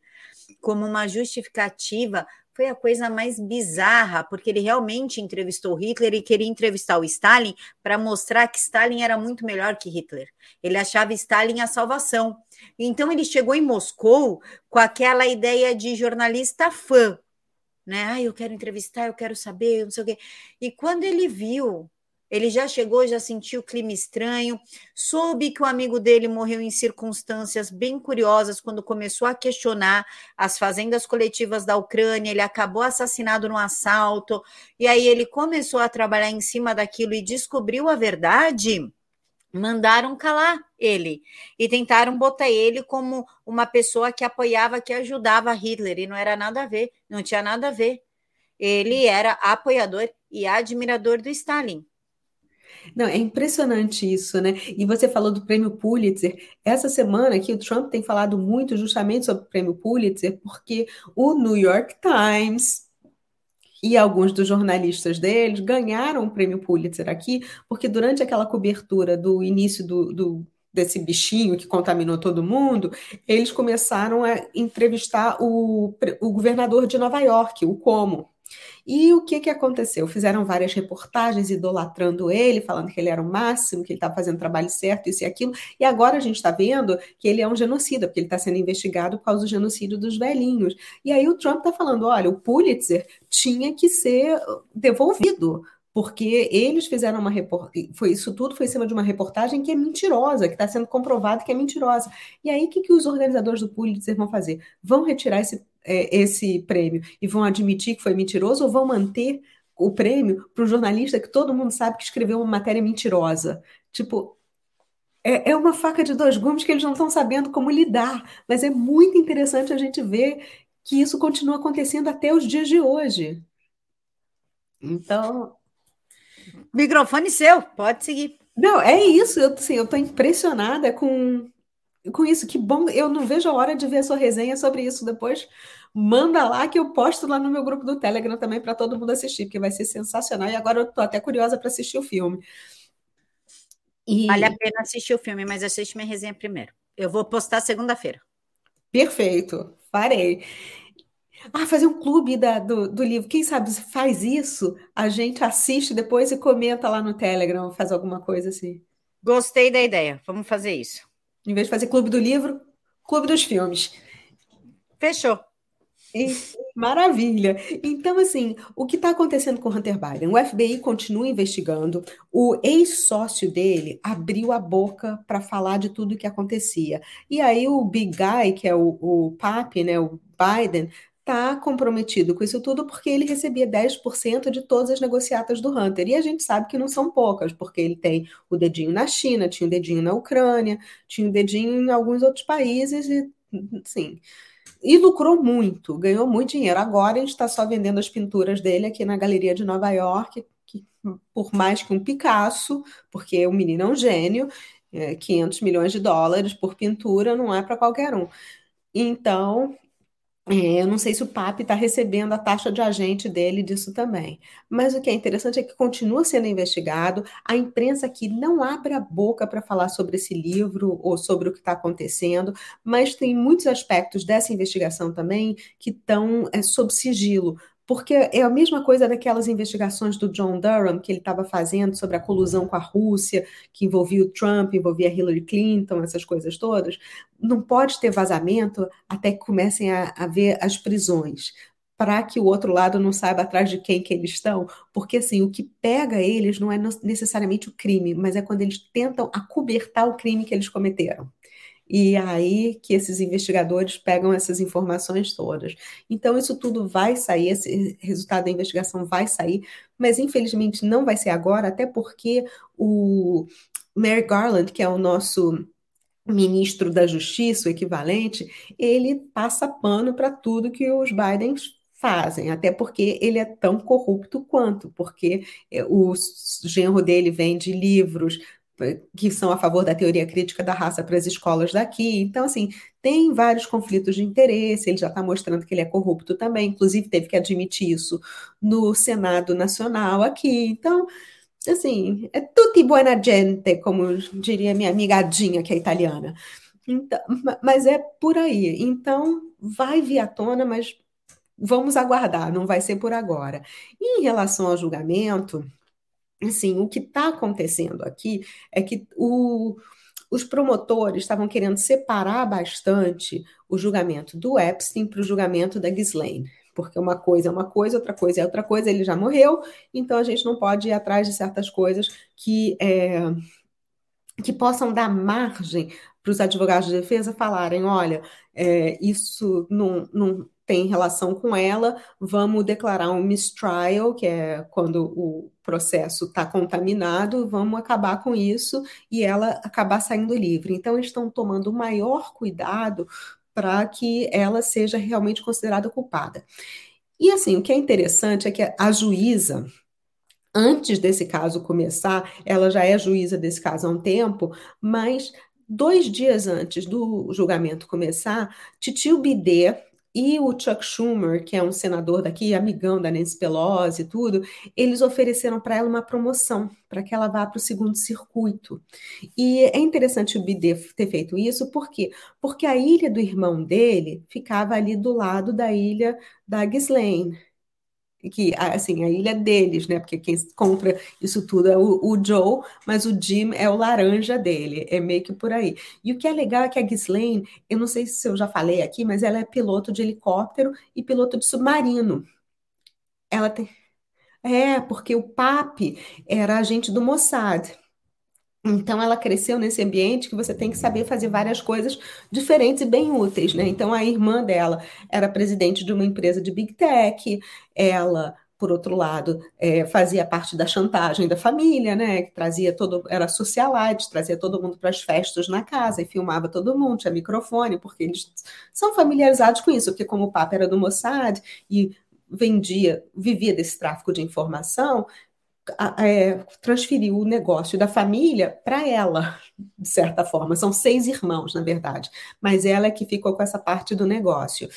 como uma justificativa foi a coisa mais bizarra, porque ele realmente entrevistou Hitler e queria entrevistar o Stalin para mostrar que Stalin era muito melhor que Hitler. Ele achava Stalin a salvação. Então ele chegou em Moscou com aquela ideia de jornalista fã, né? Ah, eu quero entrevistar, eu quero saber, não sei o quê. E quando ele viu ele já chegou, já sentiu o clima estranho, soube que o amigo dele morreu em circunstâncias bem curiosas quando começou a questionar as fazendas coletivas da Ucrânia. Ele acabou assassinado no assalto, e aí ele começou a trabalhar em cima daquilo e descobriu a verdade. mandaram calar ele e tentaram botar ele como uma pessoa que apoiava, que ajudava Hitler, e não era nada a ver, não tinha nada a ver. Ele era apoiador e admirador do Stalin. Não, é impressionante isso, né? E você falou do prêmio Pulitzer. Essa semana aqui o Trump tem falado muito justamente sobre o prêmio Pulitzer, porque o New York Times e alguns dos jornalistas deles ganharam o prêmio Pulitzer aqui, porque durante aquela cobertura do início do, do desse bichinho que contaminou todo mundo, eles começaram a entrevistar o, o governador de Nova York, o Como. E o que, que aconteceu? Fizeram várias reportagens idolatrando ele, falando que ele era o máximo, que ele estava fazendo o trabalho certo, isso e aquilo. E agora a gente está vendo que ele é um genocida, porque ele está sendo investigado por causa do genocídio dos velhinhos. E aí o Trump está falando: olha, o Pulitzer tinha que ser devolvido porque eles fizeram uma reportagem, foi isso tudo foi em cima de uma reportagem que é mentirosa, que está sendo comprovado que é mentirosa. E aí o que, que os organizadores do Pulitzer vão fazer? Vão retirar esse, é, esse prêmio e vão admitir que foi mentiroso ou vão manter o prêmio para o jornalista que todo mundo sabe que escreveu uma matéria mentirosa? Tipo, é, é uma faca de dois gumes que eles não estão sabendo como lidar, mas é muito interessante a gente ver que isso continua acontecendo até os dias de hoje. Então, Microfone seu, pode seguir. Não, é isso. Eu, assim, tô impressionada com, com isso. Que bom. Eu não vejo a hora de ver a sua resenha sobre isso depois. Manda lá que eu posto lá no meu grupo do Telegram também para todo mundo assistir, porque vai ser sensacional. E agora eu tô até curiosa para assistir o filme. E... Vale a pena assistir o filme, mas assiste minha resenha primeiro. Eu vou postar segunda-feira. Perfeito, farei. Ah, fazer um clube da, do, do livro. Quem sabe faz isso, a gente assiste depois e comenta lá no Telegram, faz alguma coisa assim. Gostei da ideia. Vamos fazer isso. Em vez de fazer clube do livro, clube dos filmes. Fechou. Maravilha. Então, assim, o que está acontecendo com Hunter Biden? O FBI continua investigando. O ex-sócio dele abriu a boca para falar de tudo o que acontecia. E aí o Big Guy, que é o, o papi, né, o Biden, está comprometido com isso tudo porque ele recebia 10% de todas as negociatas do Hunter. E a gente sabe que não são poucas, porque ele tem o dedinho na China, tinha o dedinho na Ucrânia, tinha o dedinho em alguns outros países, e sim. E lucrou muito, ganhou muito dinheiro. Agora a gente está só vendendo as pinturas dele aqui na Galeria de Nova York, que, por mais que um Picasso, porque o menino é um gênio, é, 500 milhões de dólares por pintura não é para qualquer um. Então, eu não sei se o PAP está recebendo a taxa de agente dele disso também. Mas o que é interessante é que continua sendo investigado. A imprensa aqui não abre a boca para falar sobre esse livro ou sobre o que está acontecendo, mas tem muitos aspectos dessa investigação também que estão é, sob sigilo. Porque é a mesma coisa daquelas investigações do John Durham que ele estava fazendo sobre a colusão com a Rússia, que envolvia o Trump, envolvia Hillary Clinton, essas coisas todas. Não pode ter vazamento até que comecem a, a ver as prisões para que o outro lado não saiba atrás de quem que eles estão, porque assim, o que pega eles não é necessariamente o crime, mas é quando eles tentam acobertar o crime que eles cometeram. E aí que esses investigadores pegam essas informações todas. Então, isso tudo vai sair, esse resultado da investigação vai sair, mas infelizmente não vai ser agora, até porque o Mary Garland, que é o nosso ministro da Justiça, o equivalente, ele passa pano para tudo que os Bidens fazem, até porque ele é tão corrupto quanto, porque é, o genro dele vende livros que são a favor da teoria crítica da raça para as escolas daqui. Então, assim, tem vários conflitos de interesse, ele já está mostrando que ele é corrupto também, inclusive teve que admitir isso no Senado Nacional aqui. Então, assim, é tutti buona gente, como diria minha amiga Adinha, que é italiana. Então, mas é por aí. Então, vai vir à tona, mas vamos aguardar, não vai ser por agora. E em relação ao julgamento, assim, o que está acontecendo aqui é que o, os promotores estavam querendo separar bastante o julgamento do Epstein para o julgamento da Ghislaine. Porque uma coisa é uma coisa, outra coisa é outra coisa, ele já morreu, então a gente não pode ir atrás de certas coisas que, é, que possam dar margem para os advogados de defesa falarem: olha, é, isso não, não tem relação com ela, vamos declarar um mistrial, que é quando o processo está contaminado, vamos acabar com isso e ela acabar saindo livre. Então, eles estão tomando o maior cuidado para que ela seja realmente considerada culpada. E assim, o que é interessante é que a juíza, antes desse caso começar, ela já é juíza desse caso há um tempo, mas dois dias antes do julgamento começar, Titio Bidê e o Chuck Schumer, que é um senador daqui, amigão da Nancy Pelosi e tudo, eles ofereceram para ela uma promoção, para que ela vá para o segundo circuito. E é interessante o Bidê ter feito isso, por quê? Porque a ilha do irmão dele ficava ali do lado da ilha da Ghislaine que assim a ilha é deles, né? Porque quem compra isso tudo é o, o, Joe, mas o Jim é o laranja dele, é meio que por aí. E o que é legal é que a Ghislaine, eu não sei se eu já falei aqui, mas ela é piloto de helicóptero e piloto de submarino. Ela tem é, porque o papi era agente do Mossad. Então, ela cresceu nesse ambiente que você tem que saber fazer várias coisas diferentes e bem úteis, né? Então, a irmã dela era presidente de uma empresa de Big Tech, ela por outro lado, é, fazia parte da chantagem da família, né? Que trazia todo, era socialite, trazia todo mundo para as festas na casa e filmava todo mundo, tinha microfone, porque eles são familiarizados com isso, porque como o Papa era do Mossad e vendia, vivia desse tráfico de informação, é, transferiu o negócio da família para ela, de certa forma. São seis irmãos, na verdade, mas ela é que ficou com essa parte do negócio.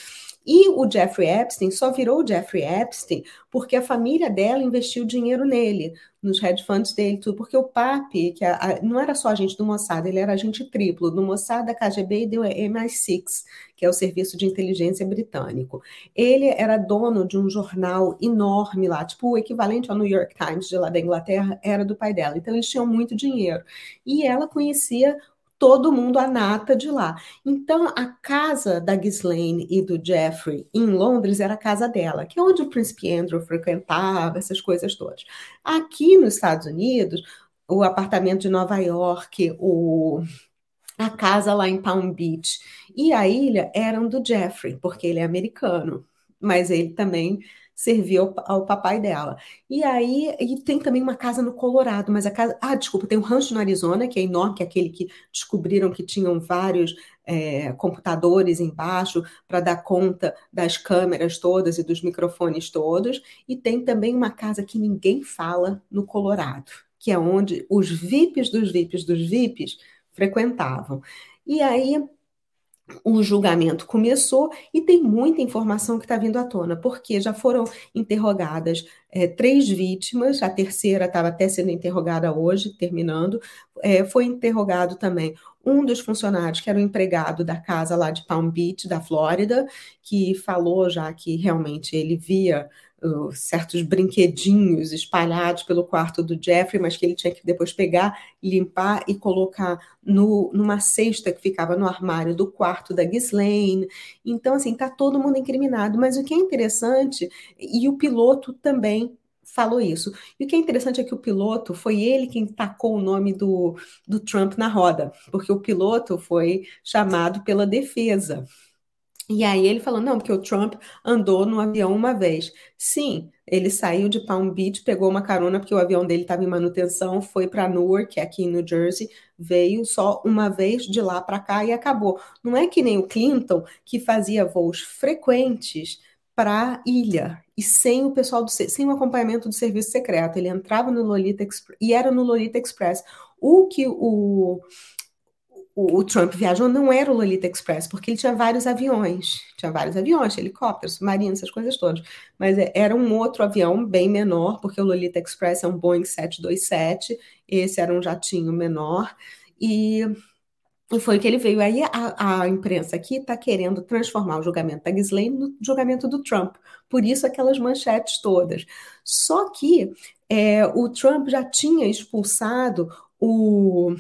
E o Jeffrey Epstein só virou Jeffrey Epstein porque a família dela investiu dinheiro nele, nos hedge funds dele, tudo, porque o papi, que a, a, não era só agente do Mossad, ele era agente triplo, do Mossad, da KGB e do MI6, que é o serviço de inteligência britânico. Ele era dono de um jornal enorme lá, tipo o equivalente ao New York Times de lá da Inglaterra, era do pai dela. Então eles tinham muito dinheiro. E ela conhecia todo mundo a nata de lá. Então, a casa da Ghislaine e do Jeffrey em Londres era a casa dela, que é onde o príncipe Andrew frequentava, essas coisas todas. Aqui nos Estados Unidos, o apartamento de Nova York, o, a casa lá em Palm Beach e a ilha eram do Jeffrey, porque ele é americano, mas ele também servir ao, ao, papai dela. E aí, e tem também uma casa no Colorado, mas a casa. Ah, desculpa, tem um rancho no Arizona, que é enorme, que é aquele que descobriram que tinham vários é, computadores embaixo para dar conta das câmeras todas e dos microfones todos. E tem também uma casa que ninguém fala no Colorado, que é onde os VIPs dos VIPs dos VIPs frequentavam. E aí o julgamento começou e tem muita informação que está vindo à tona, porque já foram interrogadas é, três vítimas, a terceira estava até sendo interrogada hoje, terminando, é, foi interrogado também um dos funcionários, que era o empregado da casa lá de Palm Beach, da Flórida, que falou já que realmente ele via certos brinquedinhos espalhados pelo quarto do Jeffrey, mas que ele tinha que depois pegar, limpar e colocar no, numa cesta que ficava no armário do quarto da Ghislaine. Então, assim, tá todo mundo incriminado. Mas o que é interessante, e o piloto também falou isso. E o que é interessante é que o piloto foi ele quem tacou o nome do, do Trump na roda, porque o piloto foi chamado pela defesa. E aí ele falou: não, porque o Trump andou no avião uma vez. Sim, ele saiu de Palm Beach, pegou uma carona, porque o avião dele estava em manutenção, foi para Newark, aqui em New Jersey, veio só uma vez de lá para cá e acabou. Não é que nem o Clinton, que fazia voos frequentes para ilha e sem o pessoal do sem o acompanhamento do serviço secreto. Ele entrava no Lolita Express e era no Lolita Express. O que o o, o, Trump viajou não era o Lolita Express, porque ele tinha vários aviões, tinha vários aviões, helicópteros, submarinos, essas coisas todas. Mas é, era um outro avião bem menor, porque o Lolita Express é um Boeing 727, esse era um jatinho menor, e, e foi que ele veio. Aí a, a imprensa aqui está querendo transformar o julgamento da Ghislaine no julgamento do Trump, por isso aquelas manchetes todas. Só que é, o Trump já tinha expulsado o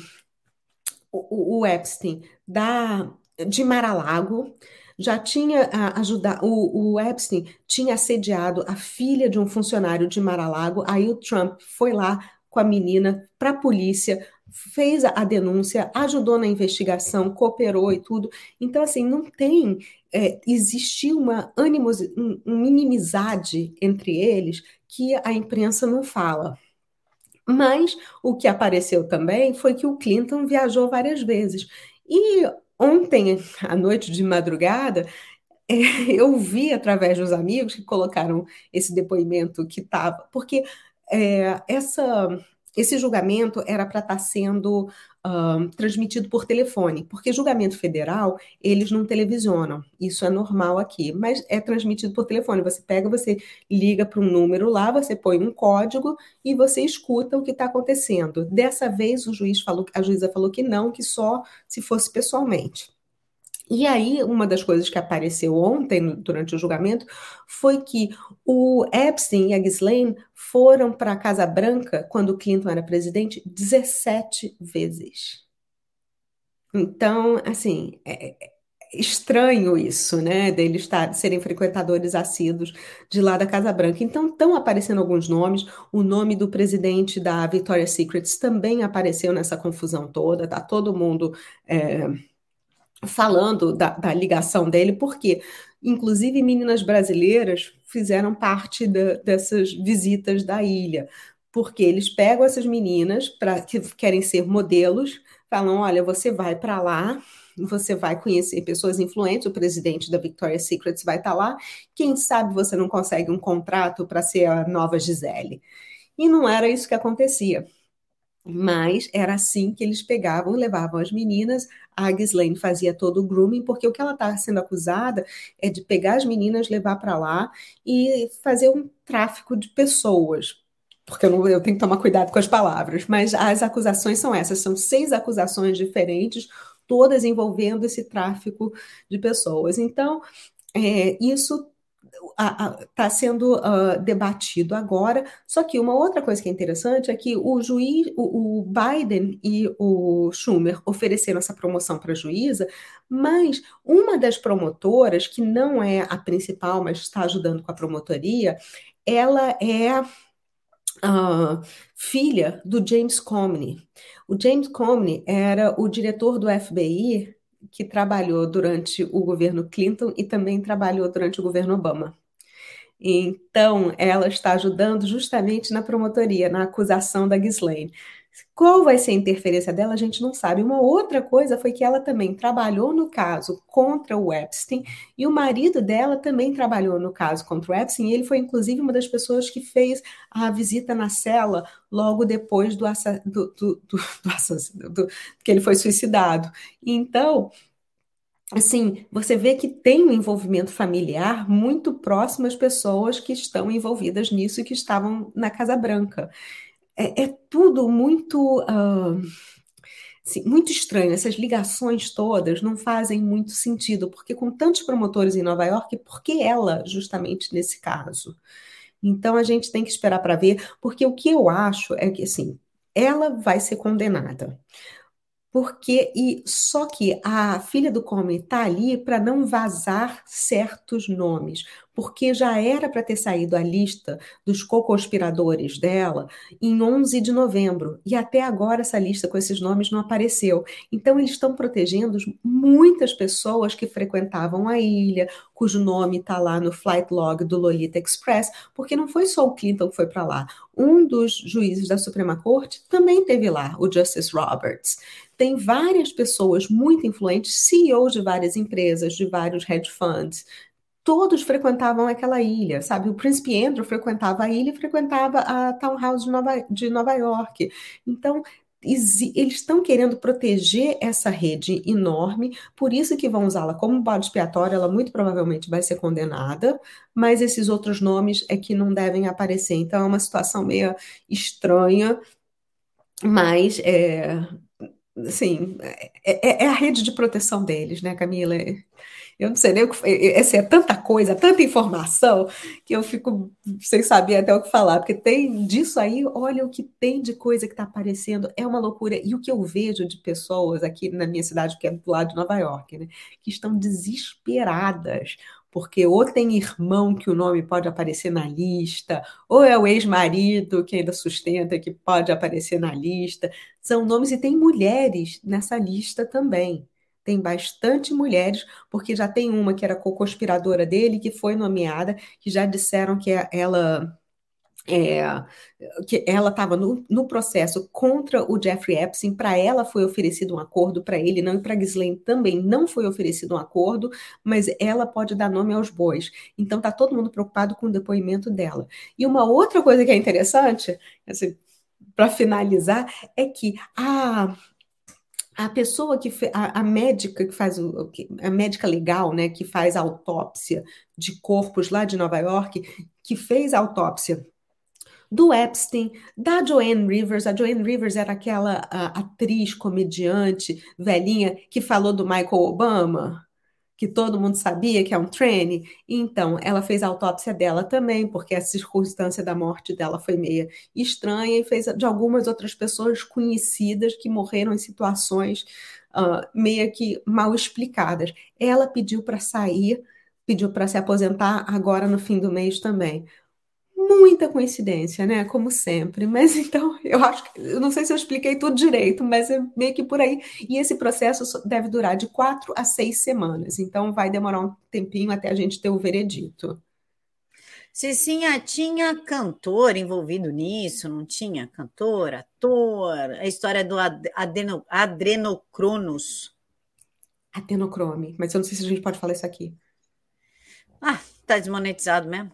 o, o Epstein da, de Mar-a-Lago, já tinha ajudado, o, o, Epstein tinha assediado a filha de um funcionário de Mar-a-Lago, aí o Trump foi lá com a menina para a polícia fez a denúncia, ajudou na investigação, cooperou e tudo. Então, assim, não tem. É, existiu uma animos, um, uma inimizade entre eles que a imprensa não fala. Mas o que apareceu também foi que o Clinton viajou várias vezes. E ontem, à noite de madrugada, eu vi através dos amigos que colocaram esse depoimento que estava, porque é, essa esse julgamento era para estar tá sendo uh, transmitido por telefone, porque julgamento federal eles não televisionam, isso é normal aqui, mas é transmitido por telefone. Você pega, você liga para um número lá, você põe um código e você escuta o que está acontecendo. Dessa vez o juiz falou, a juíza falou que não, que só se fosse pessoalmente. E aí, uma das coisas que apareceu ontem, durante o julgamento, foi que o Epstein e a Ghislaine foram para a Casa Branca, quando o Clinton era presidente, 17 vezes. Então, assim, é, é estranho isso, né, deles estar, serem frequentadores assíduos de lá da Casa Branca. Então, estão aparecendo alguns nomes. O nome do presidente da Victoria's Secrets também apareceu nessa confusão toda. Tá todo mundo é, falando da, da ligação dele, porque, inclusive, meninas brasileiras fizeram parte da, dessas visitas da ilha, porque eles pegam essas meninas para que querem ser modelos, falam: olha, você vai para lá, você vai conhecer pessoas influentes, o presidente da Victoria's Secret vai estar tá lá, quem sabe você não consegue um contrato para ser a nova Gisele. E não era isso que acontecia. Mas era assim que eles pegavam, levavam as meninas. A Ghislaine fazia todo o grooming, porque o que ela está sendo acusada é de pegar as meninas, levar para lá e fazer um tráfico de pessoas. Porque eu, não, eu tenho que tomar cuidado com as palavras, mas as acusações são essas: são seis acusações diferentes, todas envolvendo esse tráfico de pessoas. Então, é, isso está sendo uh, debatido agora. Só que uma outra coisa que é interessante é que o juiz, o, o Biden e o Schumer ofereceram essa promoção para a juíza, mas uma das promotoras, que não é a principal, mas está ajudando com a promotoria, ela é uh, filha do James Comey. O James Comey era o diretor do FBI que trabalhou durante o governo Clinton e também trabalhou durante o governo Obama. Então, ela está ajudando justamente na promotoria, na acusação da Ghislaine. Qual vai ser a interferência dela, a gente não sabe. Uma outra coisa foi que ela também trabalhou no caso contra o Epstein e o marido dela também trabalhou no caso contra o Epstein. Ele foi, inclusive, uma das pessoas que fez a visita na cela logo depois do, do, do, do, do que ele foi suicidado. Então, assim, você vê que tem um envolvimento familiar muito próximo às pessoas que estão envolvidas nisso e que estavam na Casa Branca. É, é tudo muito. Uh, muito estranho, essas ligações todas não fazem muito sentido, porque com tantos promotores em Nova York, por que ela, justamente nesse caso? Então a gente tem que esperar para ver, porque o que eu acho é que assim, ela vai ser condenada porque e só que a filha do Comey está ali para não vazar certos nomes, porque já era para ter saído a lista dos co-conspiradores dela em 11 de novembro, e até agora essa lista com esses nomes não apareceu. Então eles estão protegendo muitas pessoas que frequentavam a ilha, cujo nome está lá no flight log do Lolita Express, porque não foi só o Clinton que foi para lá. Um dos juízes da Suprema Corte também teve lá, o Justice Roberts tem várias pessoas muito influentes, CEOs de várias empresas, de vários hedge funds, todos frequentavam aquela ilha, sabe? O príncipe Andrew frequentava a ilha e frequentava a townhouse de Nova, de Nova York. Então, eles estão querendo proteger essa rede enorme, por isso que vão usá-la como bode expiatório, ela muito provavelmente vai ser condenada, mas esses outros nomes é que não devem aparecer. Então é uma situação meio estranha, mas é, Sim, é, é, é, a rede de proteção deles, né, Camila? Eu não sei nem o que. É, assim, é tanta coisa, tanta informação, que eu fico sem saber até o que falar, porque tem disso aí, olha o que tem de coisa que está aparecendo, é uma loucura. E o que eu vejo de pessoas aqui na minha cidade, que é do lado de Nova York, né, que estão desesperadas porque ou tem irmão que o nome pode aparecer na lista, ou é o ex-marido que ainda sustenta que pode aparecer na lista. São nomes e tem mulheres nessa lista também. Tem bastante mulheres, porque já tem uma que era co-conspiradora dele, que foi nomeada, que já disseram que ela é, que ela estava no, no, processo contra o Jeffrey Epstein, para ela foi oferecido um acordo, para ele não, e para Ghislaine também não foi oferecido um acordo, mas ela pode dar nome aos bois. Então está todo mundo preocupado com o depoimento dela. E uma outra coisa que é interessante, assim, para finalizar, é que a a pessoa que a, a, médica que faz o a médica legal, né, que faz a autópsia de corpos lá de Nova York, que fez a autópsia do Epstein, da Joanne Rivers. A Joanne Rivers era aquela atriz, comediante, velhinha, que falou do Michael Obama, que todo mundo sabia que é um trainee. Então, ela fez a autópsia dela também, porque a circunstância da morte dela foi meia estranha, e fez de algumas outras pessoas conhecidas que morreram em situações uh, meio que mal explicadas. Ela pediu para sair, pediu para se aposentar agora no fim do mês também muita coincidência, né? Como sempre. Mas então, eu acho que, eu não sei se eu expliquei tudo direito, mas é meio que por aí. E esse processo deve durar de quatro a seis semanas. Então, vai demorar um tempinho até a gente ter o veredito. Cicinha, tinha cantor envolvido nisso, não tinha? Cantor, ator, a história do adeno, adrenocronos. Adenocrome, mas eu não sei se a gente pode falar isso aqui. Ah, tá desmonetizado mesmo.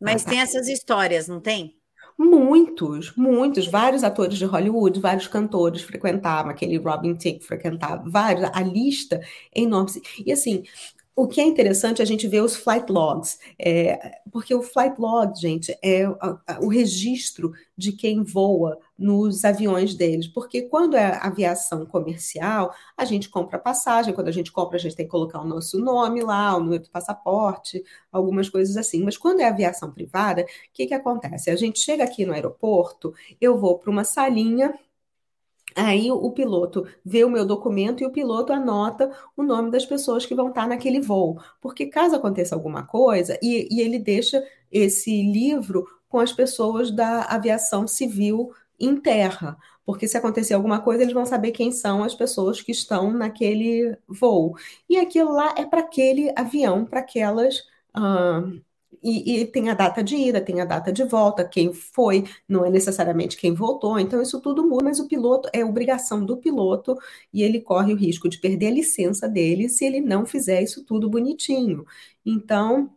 Mas tem essas histórias, não tem? Muitos, muitos, vários atores de Hollywood, vários cantores frequentavam, aquele Robin Thicke frequentava, vários, a lista é enorme. E assim, o que é interessante é a gente ver os flight logs, é, porque o flight log, gente, é o registro de quem voa nos aviões deles. Porque quando é aviação comercial, a gente compra passagem, quando a gente compra, a gente tem que colocar o nosso nome lá, o número do passaporte, algumas coisas assim. Mas quando é aviação privada, o que, que acontece? A gente chega aqui no aeroporto, eu vou para uma salinha Aí o piloto vê o meu documento e o piloto anota o nome das pessoas que vão estar naquele voo. Porque caso aconteça alguma coisa, e, e ele deixa esse livro com as pessoas da aviação civil em terra. Porque se acontecer alguma coisa, eles vão saber quem são as pessoas que estão naquele voo. E aquilo lá é para aquele avião, para aquelas. Uh, e, e, tem a data de ida, tem a data de volta, quem foi, não é necessariamente quem voltou, então isso tudo muda, mas o piloto é obrigação do piloto e ele corre o risco de perder a licença dele se ele não fizer isso tudo bonitinho. Então,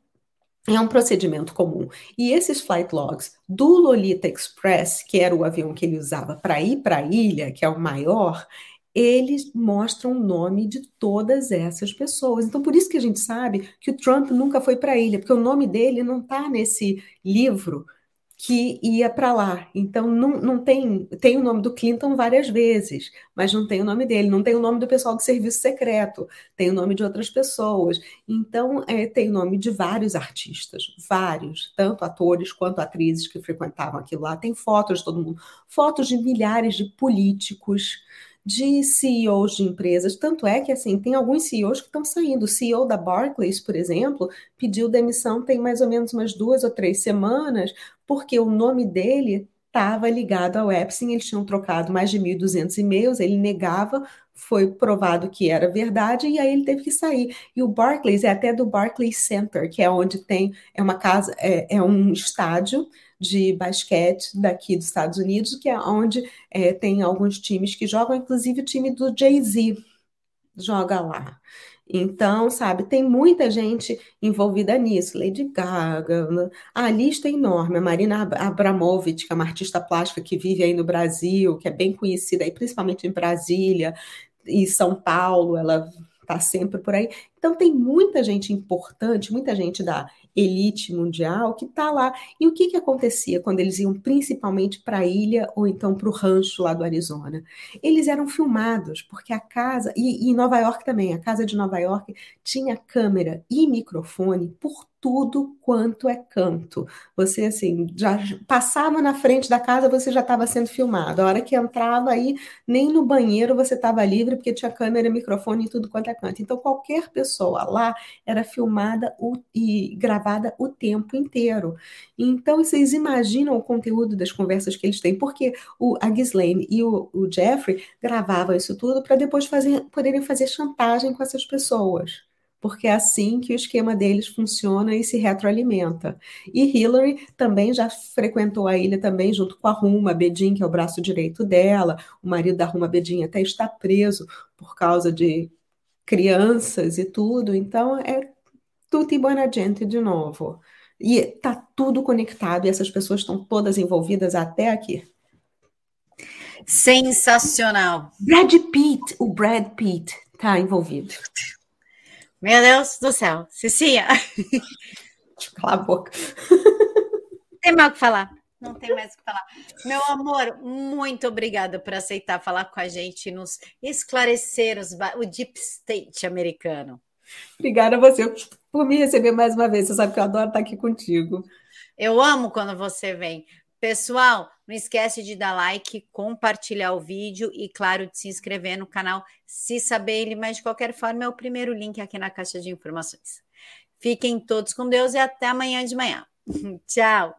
é um procedimento comum. E esses flight logs do Lolita Express, que era o avião que ele usava para ir para a ilha, que é o maior, eles mostram o nome de todas essas pessoas. Então, por isso que a gente sabe que o Trump nunca foi para a ilha, porque o nome dele não está nesse livro que ia para lá. Então, não, não tem. Tem o nome do Clinton várias vezes, mas não tem o nome dele. Não tem o nome do pessoal do serviço secreto, tem o nome de outras pessoas. Então, é, tem o nome de vários artistas, vários, tanto atores quanto atrizes que frequentavam aquilo lá. Tem fotos de todo mundo, fotos de milhares de políticos de CEOs de empresas. Tanto é que, assim, tem alguns CEOs que estão saindo. O CEO da Barclays, por exemplo, pediu demissão tem mais ou menos umas duas ou três semanas, porque o nome dele estava ligado ao Epstein, eles tinham trocado mais de 1.200 e-mails, ele negava, foi provado que era verdade, e aí ele teve que sair. E o Barclays é até do Barclays Center, que é onde tem, é uma casa, é, é um estádio de basquete daqui dos Estados Unidos, que é onde é, tem alguns times que jogam, inclusive o time do Jay-Z joga lá. Então, sabe, tem muita gente envolvida nisso. Lady Gaga, a lista é enorme. A Marina Abramovic, que é uma artista plástica que vive aí no Brasil, que é bem conhecida aí, principalmente em Brasília e São Paulo, ela está sempre por aí. Então, tem muita gente importante, muita gente da elite mundial que está lá. E o que, que acontecia quando eles iam principalmente para a ilha ou então para o rancho lá do Arizona? Eles eram filmados, porque a casa, e, e Nova York também, a casa de Nova York tinha câmera e microfone por tudo quanto é canto. Você, assim, já passava na frente da casa, você já estava sendo filmado. A hora que entrava aí, nem no banheiro você estava livre, porque tinha câmera, microfone e tudo quanto é canto. Então, qualquer pessoa lá era filmada e gravada o tempo inteiro. Então, vocês imaginam o conteúdo das conversas que eles têm, porque o, a Ghislaine e o, o Jeffrey gravavam isso tudo para depois fazer, poderem fazer chantagem com essas pessoas porque é assim que o esquema deles funciona e se retroalimenta. E Hillary também já frequentou a ilha também junto com a Ruma Bedin, que é o braço direito dela. O marido da Ruma Bedin até está preso por causa de crianças e tudo. Então é tudo e buona gente de novo. E tá tudo conectado e essas pessoas estão todas envolvidas até aqui. Sensacional. Brad Pitt, o Brad Pitt tá envolvido. Meu Deus do céu. Cicinha. Cala a boca. Tem mais o que falar. Não tem mais o que falar. Meu amor, muito obrigada por aceitar falar com a gente e nos esclarecer os, o Deep State americano. Obrigada a você por me receber mais uma vez. Você sabe que eu adoro estar aqui contigo. Eu amo quando você vem. Pessoal, não esquece de dar like, compartilhar o vídeo e, claro, de se inscrever no canal Se Saber Ele, mas de qualquer forma é o primeiro link aqui na caixa de informações. Fiquem todos com Deus e até amanhã de manhã. Tchau!